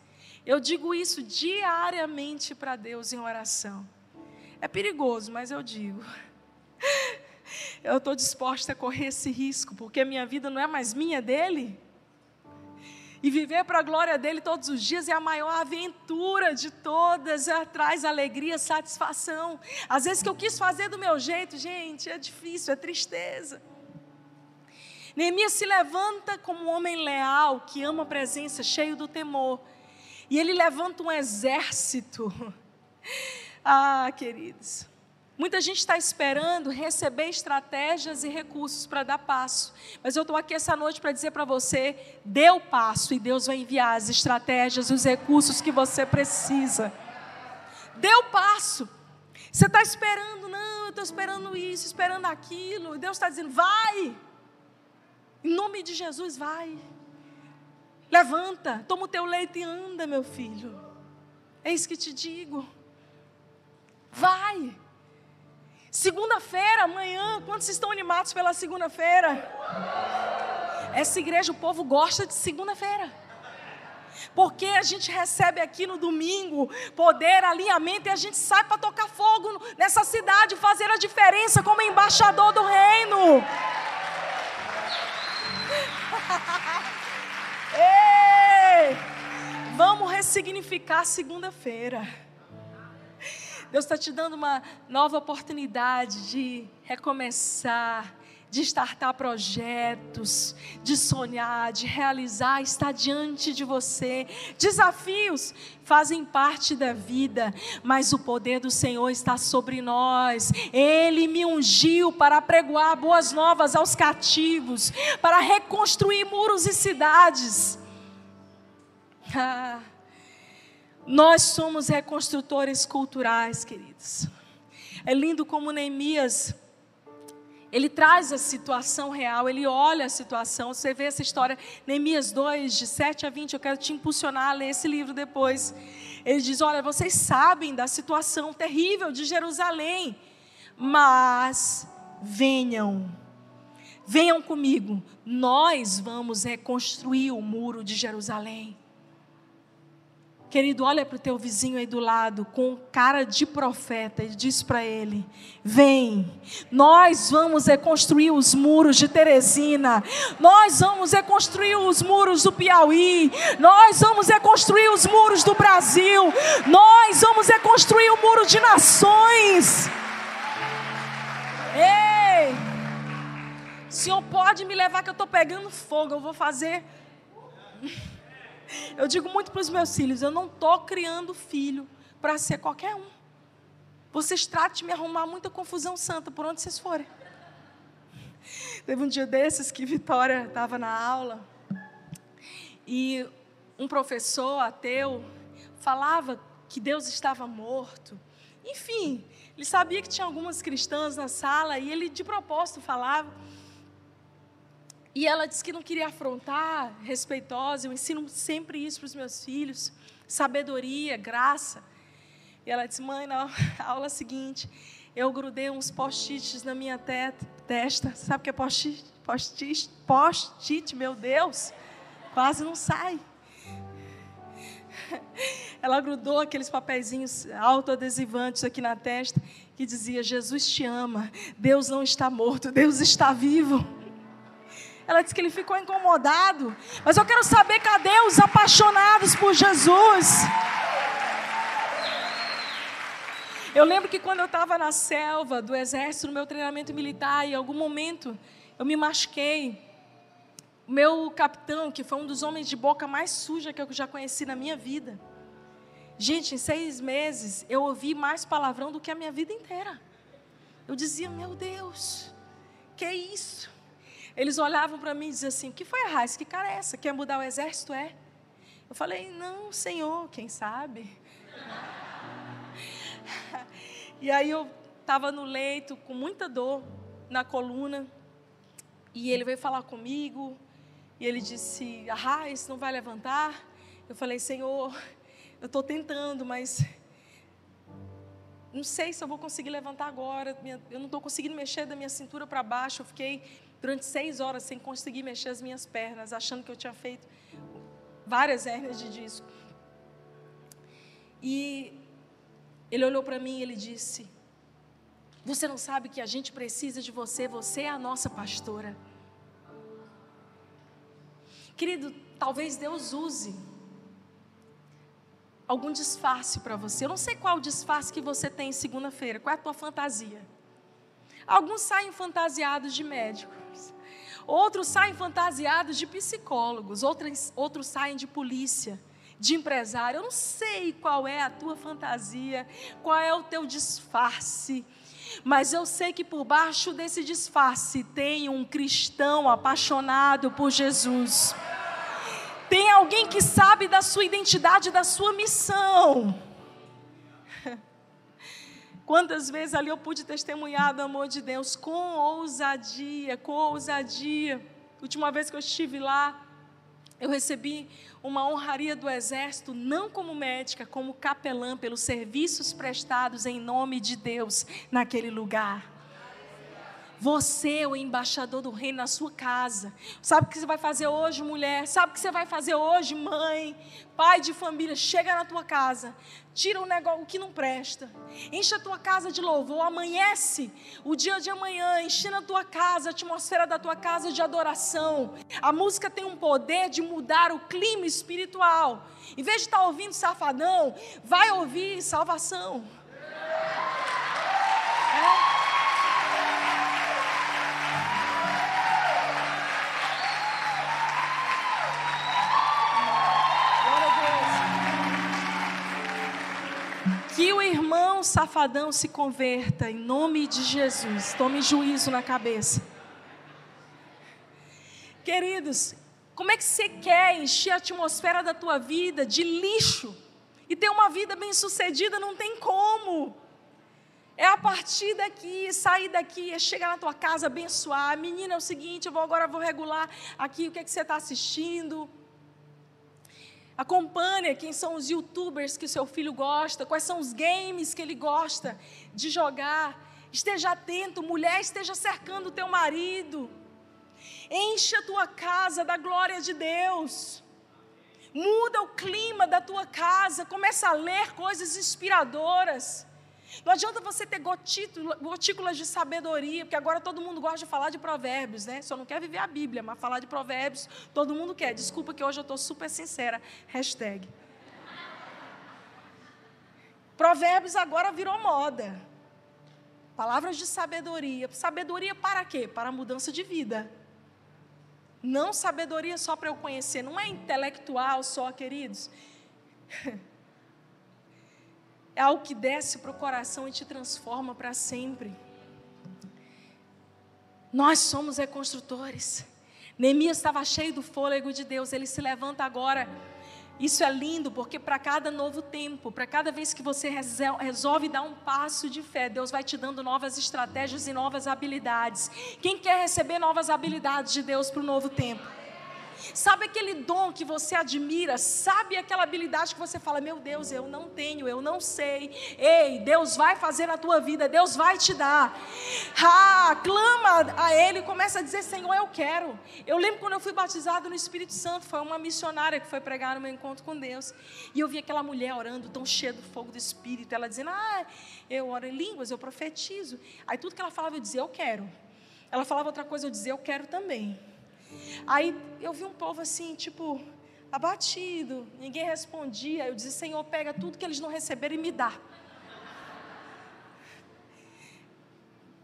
Eu digo isso diariamente para Deus em oração. É perigoso, mas eu digo. Eu estou disposta a correr esse risco, porque a minha vida não é mais minha, é dele. E viver para a glória dele todos os dias é a maior aventura de todas, é, traz alegria, satisfação. Às vezes que eu quis fazer do meu jeito, gente, é difícil, é tristeza. Neemias se levanta como um homem leal, que ama a presença, cheio do temor. E ele levanta um exército. Ah, queridos. Muita gente está esperando receber estratégias e recursos para dar passo. Mas eu estou aqui essa noite para dizer para você: dê o passo e Deus vai enviar as estratégias, os recursos que você precisa. Dê o passo. Você está esperando, não, eu estou esperando isso, esperando aquilo. E Deus está dizendo: vai. Em nome de Jesus, vai. Levanta, toma o teu leite e anda, meu filho. É isso que te digo. Vai. Segunda-feira, amanhã, quantos estão animados pela segunda-feira? Essa igreja, o povo gosta de segunda-feira. Porque a gente recebe aqui no domingo poder, alinhamento, e a gente sai para tocar fogo nessa cidade, fazer a diferença como embaixador do reino. Ei! Vamos ressignificar segunda-feira. Deus está te dando uma nova oportunidade de recomeçar, de startar projetos, de sonhar, de realizar, está diante de você. Desafios fazem parte da vida, mas o poder do Senhor está sobre nós. Ele me ungiu para pregoar boas novas aos cativos, para reconstruir muros e cidades. Ah, nós somos reconstrutores culturais, queridos. É lindo como Neemias ele traz a situação real, ele olha a situação. Você vê essa história, Neemias 2, de 7 a 20. Eu quero te impulsionar a ler esse livro depois. Ele diz: Olha, vocês sabem da situação terrível de Jerusalém, mas venham, venham comigo, nós vamos reconstruir o muro de Jerusalém. Querido, olha para o teu vizinho aí do lado, com cara de profeta, e diz para ele: Vem, nós vamos reconstruir os muros de Teresina, nós vamos reconstruir os muros do Piauí, nós vamos reconstruir os muros do Brasil, nós vamos reconstruir o muro de nações. Ei, o Senhor pode me levar que eu estou pegando fogo, eu vou fazer. Eu digo muito para os meus filhos: eu não estou criando filho para ser qualquer um. Vocês tratam de me arrumar muita confusão santa por onde vocês forem. Teve um dia desses que Vitória estava na aula e um professor ateu falava que Deus estava morto. Enfim, ele sabia que tinha algumas cristãs na sala e ele de propósito falava. E ela disse que não queria afrontar, respeitosa. Eu ensino sempre isso para os meus filhos: sabedoria, graça. E ela disse: Mãe, na aula seguinte, eu grudei uns post-its na minha testa. Sabe o que é post-it? Post-it, post meu Deus, quase não sai. Ela grudou aqueles papeizinhos autoadesivantes aqui na testa que dizia: Jesus te ama, Deus não está morto, Deus está vivo. Ela disse que ele ficou incomodado. Mas eu quero saber cadê os apaixonados por Jesus? Eu lembro que quando eu estava na selva do exército, no meu treinamento militar, em algum momento eu me machuquei. O meu capitão, que foi um dos homens de boca mais suja que eu já conheci na minha vida. Gente, em seis meses eu ouvi mais palavrão do que a minha vida inteira. Eu dizia, meu Deus, que é isso? Eles olhavam para mim e diziam assim: O que foi a Raiz? Que cara é essa? Quer mudar o exército? É? Eu falei: Não, Senhor, quem sabe? e aí eu estava no leito com muita dor na coluna. E ele veio falar comigo. E ele disse: Raiz não vai levantar? Eu falei: Senhor, eu estou tentando, mas não sei se eu vou conseguir levantar agora. Eu não estou conseguindo mexer da minha cintura para baixo. Eu fiquei durante seis horas sem conseguir mexer as minhas pernas, achando que eu tinha feito várias hérnias de disco. E ele olhou para mim e ele disse: Você não sabe que a gente precisa de você, você é a nossa pastora. Querido, talvez Deus use algum disfarce para você. Eu não sei qual disfarce que você tem segunda-feira, qual é a tua fantasia. Alguns saem fantasiados de médicos, outros saem fantasiados de psicólogos, outros, outros saem de polícia, de empresário. Eu não sei qual é a tua fantasia, qual é o teu disfarce. Mas eu sei que por baixo desse disfarce tem um cristão apaixonado por Jesus. Tem alguém que sabe da sua identidade, da sua missão. Quantas vezes ali eu pude testemunhar do amor de Deus com ousadia, com ousadia. Última vez que eu estive lá, eu recebi uma honraria do Exército, não como médica, como capelã, pelos serviços prestados em nome de Deus naquele lugar. Você é o embaixador do reino na sua casa. Sabe o que você vai fazer hoje, mulher? Sabe o que você vai fazer hoje, mãe? Pai de família, chega na tua casa, tira o negócio o que não presta. Enche a tua casa de louvor, amanhece o dia de amanhã, enche na tua casa, a atmosfera da tua casa de adoração. A música tem um poder de mudar o clima espiritual. Em vez de estar ouvindo safadão, vai ouvir salvação. O irmão safadão se converta em nome de Jesus. Tome juízo na cabeça. Queridos, como é que você quer encher a atmosfera da tua vida de lixo e ter uma vida bem-sucedida? Não tem como. É a partir daqui, sair daqui, é chegar na tua casa, abençoar. Menina, é o seguinte, eu vou agora vou regular aqui o que, é que você está assistindo. Acompanhe quem são os youtubers que seu filho gosta, quais são os games que ele gosta de jogar. Esteja atento, mulher, esteja cercando o teu marido. Encha a tua casa da glória de Deus. Muda o clima da tua casa, começa a ler coisas inspiradoras. Não adianta você ter gotículas de sabedoria, porque agora todo mundo gosta de falar de provérbios, né? Só não quer viver a Bíblia, mas falar de provérbios todo mundo quer. Desculpa que hoje eu estou super sincera. Hashtag. Provérbios agora virou moda. Palavras de sabedoria. Sabedoria para quê? Para mudança de vida. Não sabedoria só para eu conhecer. Não é intelectual só, queridos. é algo que desce para o coração e te transforma para sempre. Nós somos reconstrutores. Neemias estava cheio do fôlego de Deus, ele se levanta agora. Isso é lindo, porque para cada novo tempo, para cada vez que você resolve dar um passo de fé, Deus vai te dando novas estratégias e novas habilidades. Quem quer receber novas habilidades de Deus para o novo tempo? Sabe aquele dom que você admira? Sabe aquela habilidade que você fala: Meu Deus, eu não tenho, eu não sei. Ei, Deus vai fazer na tua vida, Deus vai te dar. Ah, clama a Ele começa a dizer: Senhor, eu quero. Eu lembro quando eu fui batizado no Espírito Santo, foi uma missionária que foi pregar no meu encontro com Deus. E eu vi aquela mulher orando, tão cheia do fogo do Espírito. Ela dizendo: Ah, eu oro em línguas, eu profetizo. Aí tudo que ela falava, eu dizia: Eu quero. Ela falava outra coisa, eu dizia: Eu quero também. Aí eu vi um povo assim, tipo, abatido, ninguém respondia. Eu disse: Senhor, pega tudo que eles não receberam e me dá.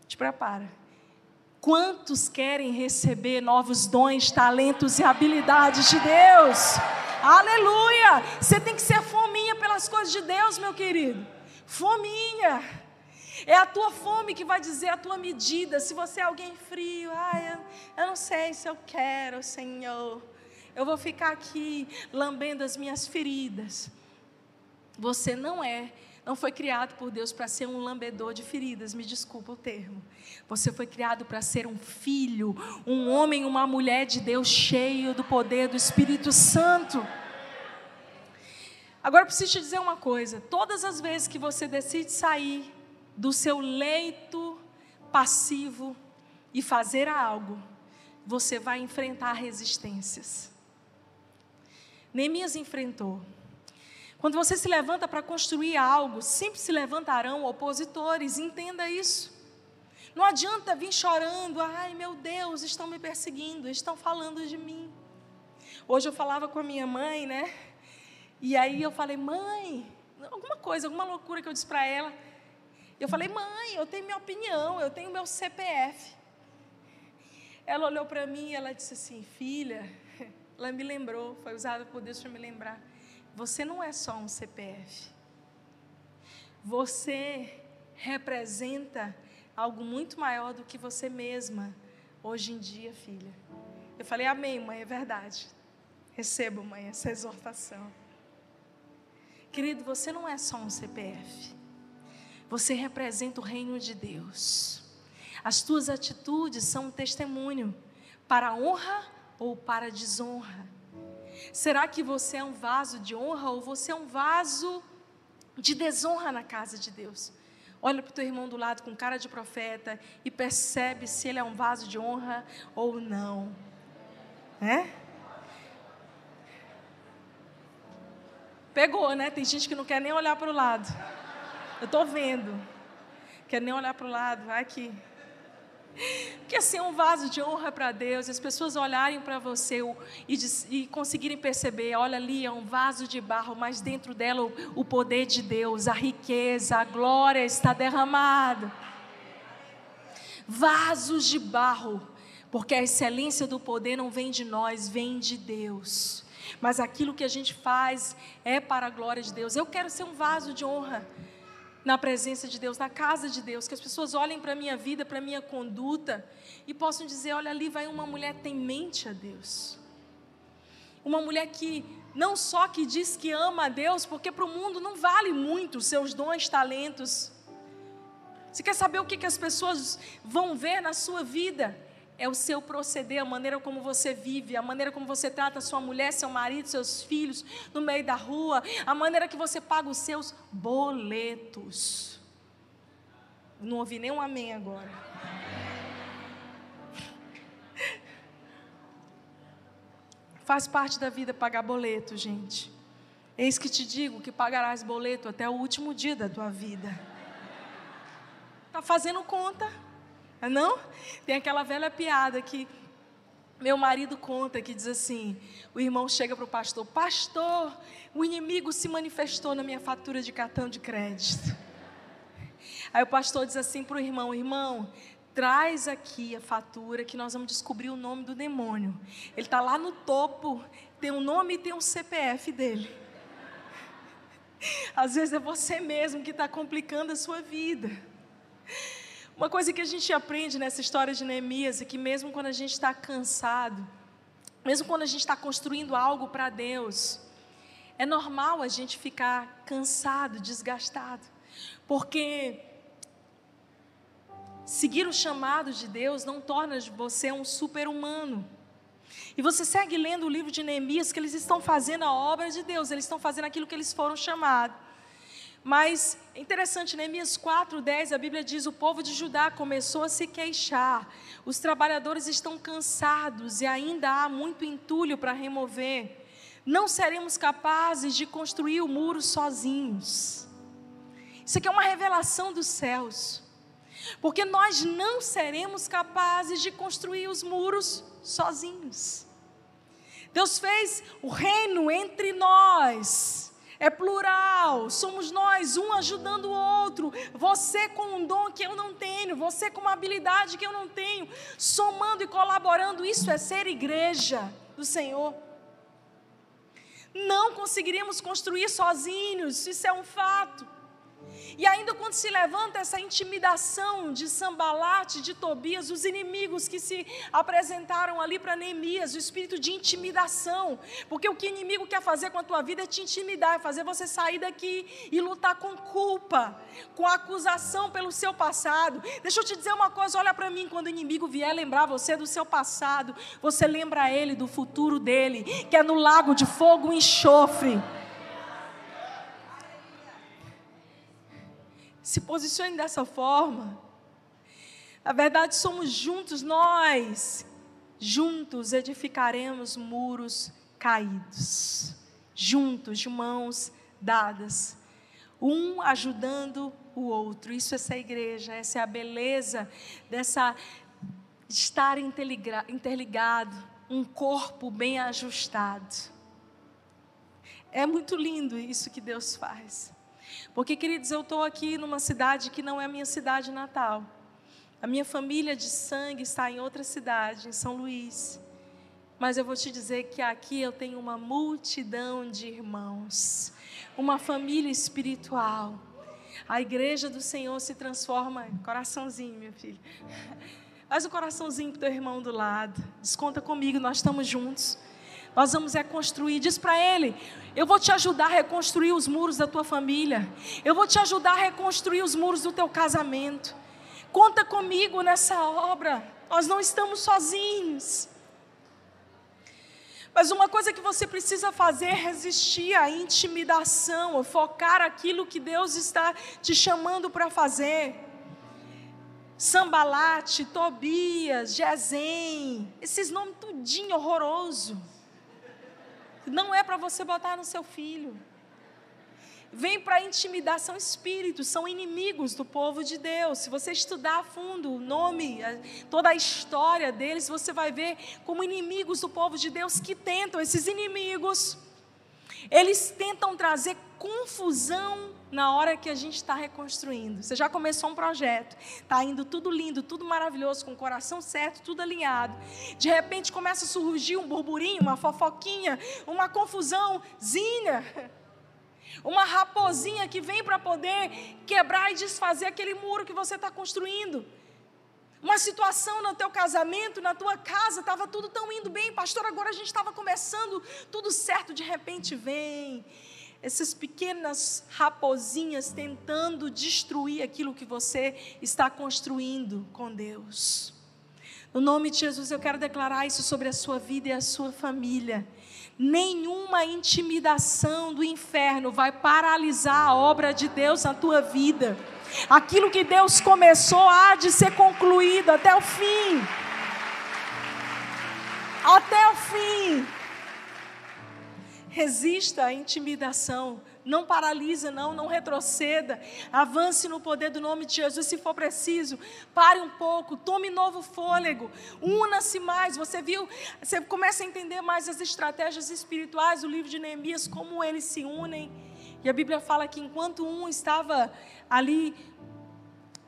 Te prepara. Quantos querem receber novos dons, talentos e habilidades de Deus? Aleluia! Você tem que ser fominha pelas coisas de Deus, meu querido. Fominha. É a tua fome que vai dizer a tua medida. Se você é alguém frio, ah, eu, eu não sei se eu quero, Senhor. Eu vou ficar aqui lambendo as minhas feridas. Você não é, não foi criado por Deus para ser um lambedor de feridas, me desculpa o termo. Você foi criado para ser um filho, um homem, uma mulher de Deus cheio do poder do Espírito Santo. Agora preciso te dizer uma coisa: todas as vezes que você decide sair do seu leito passivo e fazer algo, você vai enfrentar resistências. Neemias enfrentou. Quando você se levanta para construir algo, sempre se levantarão opositores, entenda isso. Não adianta vir chorando, ai meu Deus, estão me perseguindo, estão falando de mim. Hoje eu falava com a minha mãe, né? E aí eu falei, mãe, alguma coisa, alguma loucura que eu disse para ela. Eu falei, mãe, eu tenho minha opinião, eu tenho meu CPF. Ela olhou para mim e ela disse assim, filha, ela me lembrou, foi usada por Deus para me lembrar. Você não é só um CPF. Você representa algo muito maior do que você mesma hoje em dia, filha. Eu falei, amém, mãe, é verdade. Recebo, mãe, essa exortação. Querido, você não é só um CPF. Você representa o reino de Deus. As tuas atitudes são um testemunho para honra ou para desonra. Será que você é um vaso de honra ou você é um vaso de desonra na casa de Deus? Olha para o teu irmão do lado com cara de profeta e percebe se ele é um vaso de honra ou não. É? Pegou, né? Tem gente que não quer nem olhar para o lado. Eu estou vendo. Quer nem olhar para o lado, vai aqui. Porque assim é um vaso de honra para Deus, as pessoas olharem para você e, e, conseguirem perceber: olha ali, é um vaso de barro, mas dentro dela o, o poder de Deus, a riqueza, a glória está derramado. Vasos de barro, porque a excelência do poder não vem de nós, vem de Deus. Mas aquilo que a gente faz é para a glória de Deus. Eu quero ser um vaso de honra na presença de Deus, na casa de Deus, que as pessoas olhem para a minha vida, para a minha conduta e possam dizer: olha, ali vai uma mulher temente a Deus. Uma mulher que não só que diz que ama a Deus, porque para o mundo não vale muito os seus dons, talentos. Você quer saber o que, que as pessoas vão ver na sua vida? É o seu proceder, a maneira como você vive, a maneira como você trata sua mulher, seu marido, seus filhos no meio da rua, a maneira que você paga os seus boletos. Não ouvi nenhum amém agora. Faz parte da vida pagar boleto, gente. Eis que te digo que pagarás boleto até o último dia da tua vida. Está fazendo conta? É não? Tem aquela velha piada que meu marido conta que diz assim: o irmão chega para o pastor, pastor, o inimigo se manifestou na minha fatura de cartão de crédito. Aí o pastor diz assim para o irmão: irmão, traz aqui a fatura que nós vamos descobrir o nome do demônio. Ele está lá no topo, tem um nome e tem um CPF dele. Às vezes é você mesmo que está complicando a sua vida. Uma coisa que a gente aprende nessa história de Neemias é que mesmo quando a gente está cansado, mesmo quando a gente está construindo algo para Deus, é normal a gente ficar cansado, desgastado, porque seguir o chamado de Deus não torna você um super-humano. E você segue lendo o livro de Neemias que eles estão fazendo a obra de Deus, eles estão fazendo aquilo que eles foram chamados. Mas é interessante, Neemias 4:10, a Bíblia diz: "O povo de Judá começou a se queixar. Os trabalhadores estão cansados e ainda há muito entulho para remover. Não seremos capazes de construir o muro sozinhos." Isso aqui é uma revelação dos céus. Porque nós não seremos capazes de construir os muros sozinhos. Deus fez o reino entre nós é plural, somos nós, um ajudando o outro, você com um dom que eu não tenho, você com uma habilidade que eu não tenho, somando e colaborando, isso é ser igreja do Senhor. Não conseguiríamos construir sozinhos, isso é um fato. E ainda quando se levanta essa intimidação de Sambalate, de Tobias, os inimigos que se apresentaram ali para Neemias, o espírito de intimidação, porque o que o inimigo quer fazer com a tua vida é te intimidar, é fazer você sair daqui e lutar com culpa, com acusação pelo seu passado. Deixa eu te dizer uma coisa, olha para mim, quando o inimigo vier lembrar você do seu passado, você lembra ele do futuro dele, que é no lago de fogo e enxofre. Se posicione dessa forma. Na verdade, somos juntos, nós, juntos edificaremos muros caídos, juntos, de mãos dadas. um ajudando o outro. Isso é essa igreja, essa é a beleza dessa estar interligado, um corpo bem ajustado. É muito lindo isso que Deus faz. Porque, queridos, eu estou aqui numa cidade que não é a minha cidade natal. A minha família de sangue está em outra cidade, em São Luís. Mas eu vou te dizer que aqui eu tenho uma multidão de irmãos, uma família espiritual. A igreja do Senhor se transforma coraçãozinho, meu filho. Faz o coraçãozinho para o teu irmão do lado. Desconta comigo, nós estamos juntos. Nós vamos reconstruir. Diz para ele: Eu vou te ajudar a reconstruir os muros da tua família. Eu vou te ajudar a reconstruir os muros do teu casamento. Conta comigo nessa obra. Nós não estamos sozinhos. Mas uma coisa que você precisa fazer é resistir à intimidação, focar aquilo que Deus está te chamando para fazer. Sambalate, Tobias, Jezem, esses nomes tudinho horroroso. Não é para você botar no seu filho vem para intimidar, são espíritos, são inimigos do povo de Deus. Se você estudar a fundo o nome, toda a história deles, você vai ver como inimigos do povo de Deus que tentam, esses inimigos, eles tentam trazer confusão na hora que a gente está reconstruindo. Você já começou um projeto, está indo tudo lindo, tudo maravilhoso, com o coração certo, tudo alinhado. De repente começa a surgir um burburinho, uma fofoquinha, uma confusãozinha uma raposinha que vem para poder quebrar e desfazer aquele muro que você está construindo. Uma situação no teu casamento, na tua casa, estava tudo tão indo bem, pastor. Agora a gente estava começando tudo certo, de repente vem essas pequenas raposinhas tentando destruir aquilo que você está construindo com Deus. No nome de Jesus, eu quero declarar isso sobre a sua vida e a sua família nenhuma intimidação do inferno vai paralisar a obra de Deus na tua vida. Aquilo que Deus começou há de ser concluído até o fim. Até o fim. Resista à intimidação. Não paralisa, não, não retroceda. Avance no poder do nome de Jesus. Se for preciso, pare um pouco, tome novo fôlego, una-se mais. Você viu, você começa a entender mais as estratégias espirituais do livro de Neemias, como eles se unem. E a Bíblia fala que enquanto um estava ali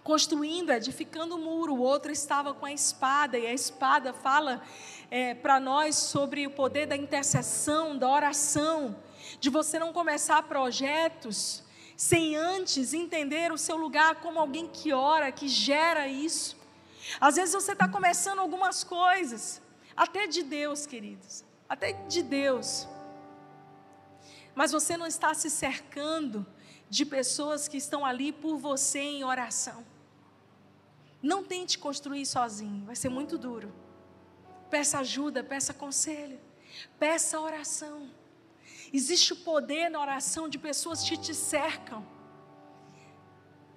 construindo, edificando o muro, o outro estava com a espada, e a espada fala é, para nós sobre o poder da intercessão, da oração de você não começar projetos sem antes entender o seu lugar como alguém que ora, que gera isso. Às vezes você está começando algumas coisas, até de Deus, queridos, até de Deus, mas você não está se cercando de pessoas que estão ali por você em oração. Não tente construir sozinho, vai ser muito duro. Peça ajuda, peça conselho, peça oração. Existe o poder na oração de pessoas que te cercam.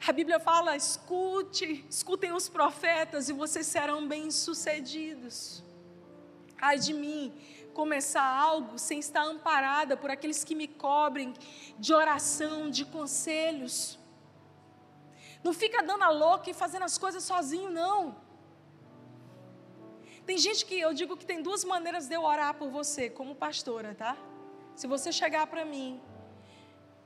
A Bíblia fala: escute, escutem os profetas e vocês serão bem-sucedidos. Ai de mim, começar algo sem estar amparada por aqueles que me cobrem de oração, de conselhos. Não fica dando a louca e fazendo as coisas sozinho, não. Tem gente que eu digo que tem duas maneiras de eu orar por você, como pastora, tá? Se você chegar para mim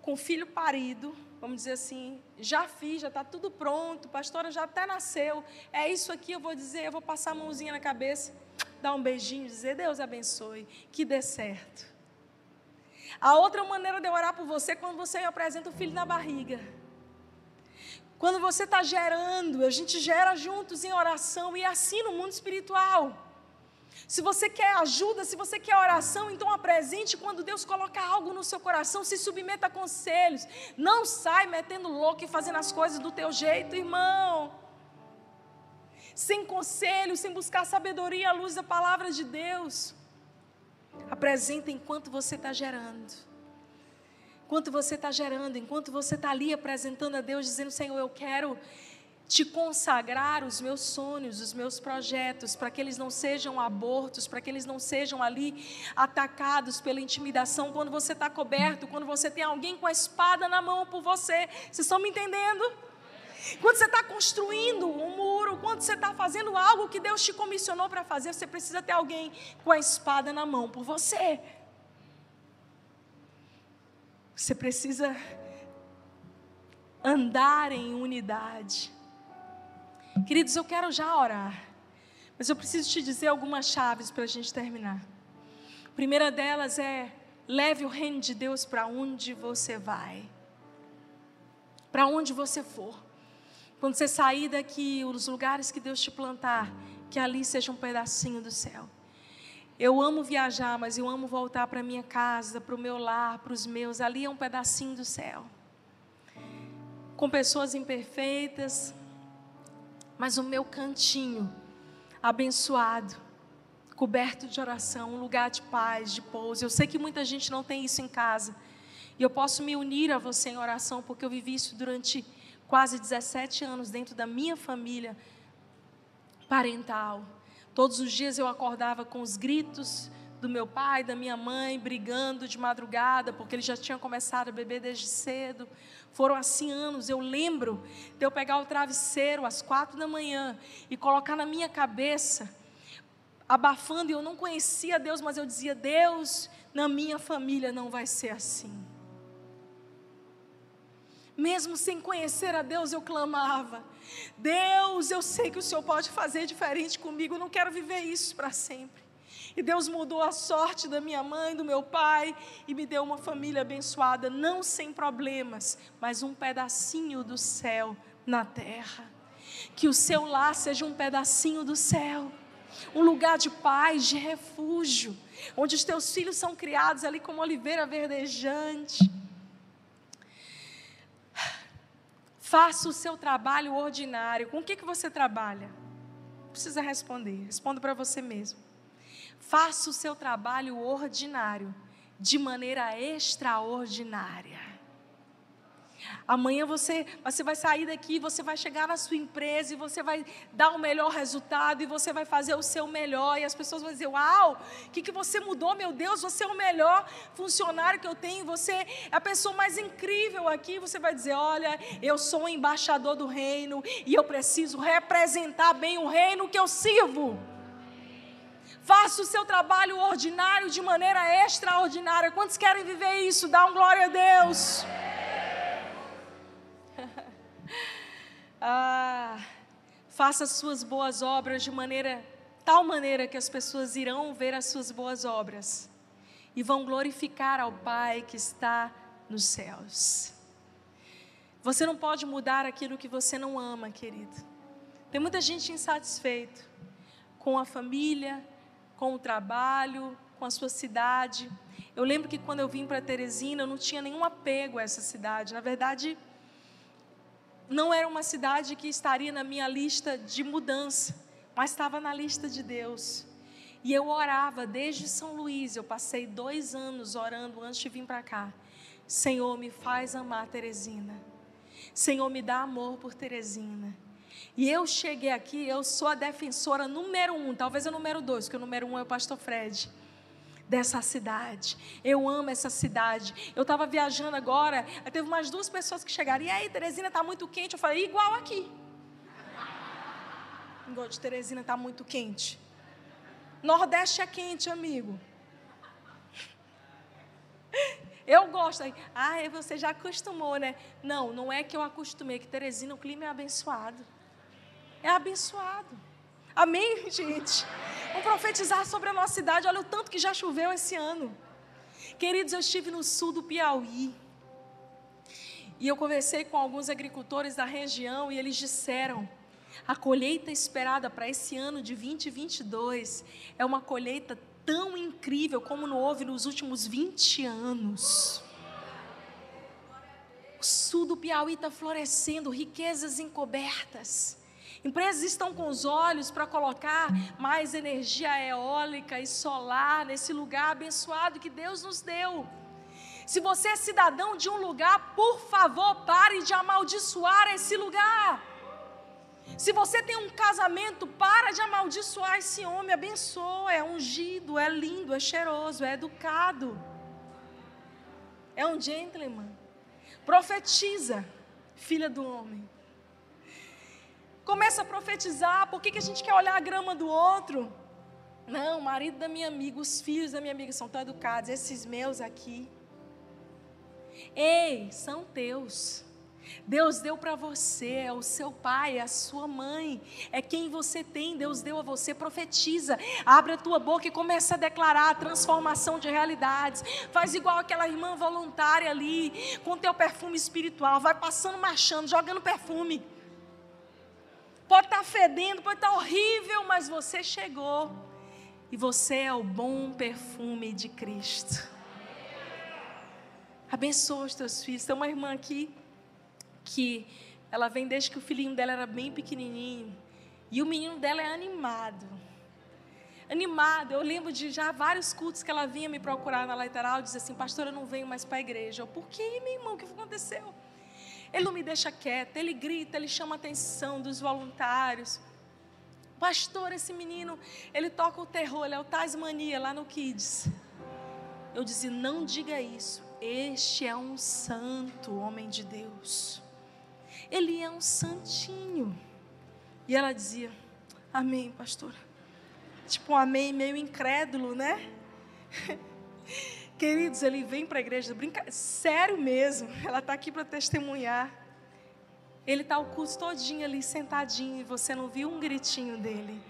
com filho parido, vamos dizer assim, já fiz, já está tudo pronto, pastora já até nasceu, é isso aqui, eu vou dizer, eu vou passar a mãozinha na cabeça, dar um beijinho, dizer Deus abençoe, que dê certo. A outra maneira de eu orar por você é quando você me apresenta o filho na barriga. Quando você está gerando, a gente gera juntos em oração e assim no mundo espiritual. Se você quer ajuda, se você quer oração, então apresente quando Deus colocar algo no seu coração, se submeta a conselhos. Não sai metendo louco e fazendo as coisas do teu jeito, irmão. Sem conselho, sem buscar sabedoria à luz da palavra de Deus. Apresenta enquanto você está gerando. Enquanto você está gerando, enquanto você está ali apresentando a Deus, dizendo: Senhor, eu quero te consagrar os meus sonhos, os meus projetos, para que eles não sejam abortos, para que eles não sejam ali atacados pela intimidação quando você está coberto, quando você tem alguém com a espada na mão por você. Vocês estão me entendendo? Quando você está construindo um muro, quando você está fazendo algo que Deus te comissionou para fazer, você precisa ter alguém com a espada na mão por você. Você precisa andar em unidade. Queridos, eu quero já orar, mas eu preciso te dizer algumas chaves para a gente terminar. A primeira delas é: leve o reino de Deus para onde você vai, para onde você for. Quando você sair daqui, os lugares que Deus te plantar, que ali seja um pedacinho do céu. Eu amo viajar, mas eu amo voltar para minha casa, para o meu lar, para os meus. Ali é um pedacinho do céu. Com pessoas imperfeitas, mas o meu cantinho abençoado, coberto de oração, um lugar de paz, de pouso. Eu sei que muita gente não tem isso em casa. E eu posso me unir a você em oração, porque eu vivi isso durante quase 17 anos dentro da minha família parental. Todos os dias eu acordava com os gritos do meu pai, da minha mãe, brigando de madrugada, porque eles já tinham começado a beber desde cedo. Foram assim anos. Eu lembro de eu pegar o travesseiro às quatro da manhã e colocar na minha cabeça, abafando, e eu não conhecia Deus, mas eu dizia: Deus, na minha família não vai ser assim. Mesmo sem conhecer a Deus, eu clamava: Deus, eu sei que o Senhor pode fazer diferente comigo, eu não quero viver isso para sempre. E Deus mudou a sorte da minha mãe, do meu pai, e me deu uma família abençoada, não sem problemas, mas um pedacinho do céu na terra. Que o seu lar seja um pedacinho do céu, um lugar de paz, de refúgio, onde os teus filhos são criados ali como oliveira verdejante. Faça o seu trabalho ordinário. Com o que, que você trabalha? Precisa responder, responda para você mesmo. Faça o seu trabalho ordinário de maneira extraordinária. Amanhã você, você vai sair daqui, você vai chegar na sua empresa e você vai dar o melhor resultado e você vai fazer o seu melhor. E as pessoas vão dizer: Uau, o que, que você mudou, meu Deus? Você é o melhor funcionário que eu tenho, você é a pessoa mais incrível aqui. Você vai dizer: Olha, eu sou o embaixador do reino e eu preciso representar bem o reino que eu sirvo. Faça o seu trabalho ordinário de maneira extraordinária. Quantos querem viver isso? Dá um glória a Deus. Ah, faça as suas boas obras de maneira tal maneira que as pessoas irão ver as suas boas obras e vão glorificar ao Pai que está nos céus. Você não pode mudar aquilo que você não ama, querido. Tem muita gente insatisfeito com a família, com o trabalho, com a sua cidade. Eu lembro que quando eu vim para Teresina, eu não tinha nenhum apego a essa cidade. Na verdade, não era uma cidade que estaria na minha lista de mudança, mas estava na lista de Deus. E eu orava desde São Luís, eu passei dois anos orando antes de vir para cá. Senhor, me faz amar Teresina. Senhor, me dá amor por Teresina. E eu cheguei aqui, eu sou a defensora número um, talvez a número dois, porque o número um é o pastor Fred, dessa cidade. Eu amo essa cidade. Eu estava viajando agora, teve mais duas pessoas que chegaram. E aí, Teresina está muito quente. Eu falei, igual aqui. Igual de Teresina está muito quente. Nordeste é quente, amigo. Eu gosto. Ah, você já acostumou, né? Não, não é que eu acostumei, que Teresina, o clima é abençoado é abençoado. Amém, gente? Vamos profetizar sobre a nossa cidade. Olha o tanto que já choveu esse ano. Queridos, eu estive no sul do Piauí. E eu conversei com alguns agricultores da região e eles disseram: a colheita esperada para esse ano de 2022 é uma colheita tão incrível como não houve nos últimos 20 anos. O sul do Piauí está florescendo, riquezas encobertas. Empresas estão com os olhos para colocar mais energia eólica e solar nesse lugar abençoado que Deus nos deu. Se você é cidadão de um lugar, por favor, pare de amaldiçoar esse lugar. Se você tem um casamento, para de amaldiçoar esse homem, abençoa, é ungido, é lindo, é cheiroso, é educado. É um gentleman. Profetiza, filha do homem. Começa a profetizar, por que, que a gente quer olhar a grama do outro? Não, o marido da minha amiga, os filhos da minha amiga são tão educados, esses meus aqui. Ei, são teus. Deus deu para você, é o seu pai, é a sua mãe, é quem você tem, Deus deu a você, profetiza, abre a tua boca e começa a declarar a transformação de realidades, faz igual aquela irmã voluntária ali, com teu perfume espiritual, vai passando, marchando, jogando perfume, pode estar tá fedendo, pode estar tá horrível, mas você chegou, e você é o bom perfume de Cristo, abençoa os teus filhos, tem uma irmã aqui, que ela vem desde que o filhinho dela era bem pequenininho. E o menino dela é animado. Animado. Eu lembro de já vários cultos que ela vinha me procurar na lateral dizia assim: Pastor, eu não venho mais para a igreja. Eu, Por que, meu irmão? O que aconteceu? Ele não me deixa quieta, ele grita, ele chama a atenção dos voluntários. Pastor, esse menino, ele toca o terror, ele é o Tasmania lá no Kids. Eu dizia: Não diga isso. Este é um santo homem de Deus ele é um santinho. E ela dizia, amém, pastora. Tipo um amém meio incrédulo, né? Queridos, ele vem para a igreja, brinca... sério mesmo, ela está aqui para testemunhar. Ele está o curso todinho ali, sentadinho, e você não viu um gritinho dele.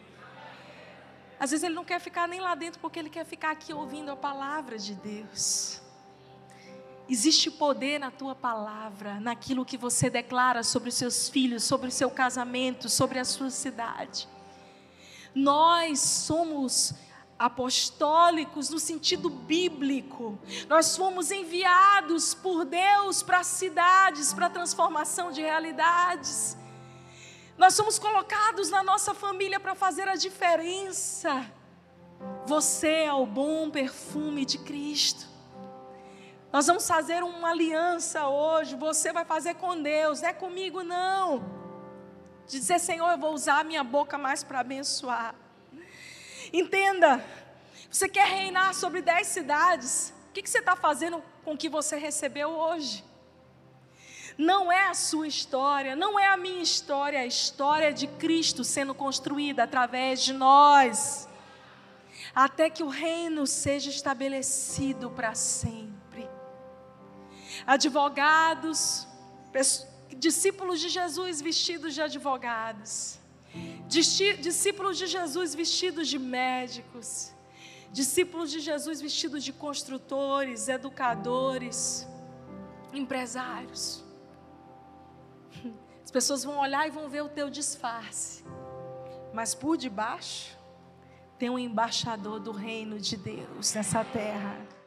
Às vezes ele não quer ficar nem lá dentro, porque ele quer ficar aqui ouvindo a palavra de Deus. Existe poder na tua palavra, naquilo que você declara sobre os seus filhos, sobre o seu casamento, sobre a sua cidade. Nós somos apostólicos no sentido bíblico. Nós fomos enviados por Deus para cidades, para transformação de realidades. Nós somos colocados na nossa família para fazer a diferença. Você é o bom perfume de Cristo. Nós vamos fazer uma aliança hoje. Você vai fazer com Deus, não é comigo não. De dizer, Senhor, eu vou usar a minha boca mais para abençoar. Entenda, você quer reinar sobre dez cidades. O que, você está fazendo com o que você recebeu hoje? Não é a sua história, não é a minha história, é a história de Cristo sendo construída através de nós, até que o reino seja estabelecido para sempre advogados, discípulos de Jesus vestidos de advogados, discípulos de Jesus vestidos de médicos, discípulos de Jesus vestidos de construtores, educadores, empresários. As pessoas vão olhar e vão ver o teu disfarce, mas por debaixo tem um embaixador do reino de Deus nessa terra.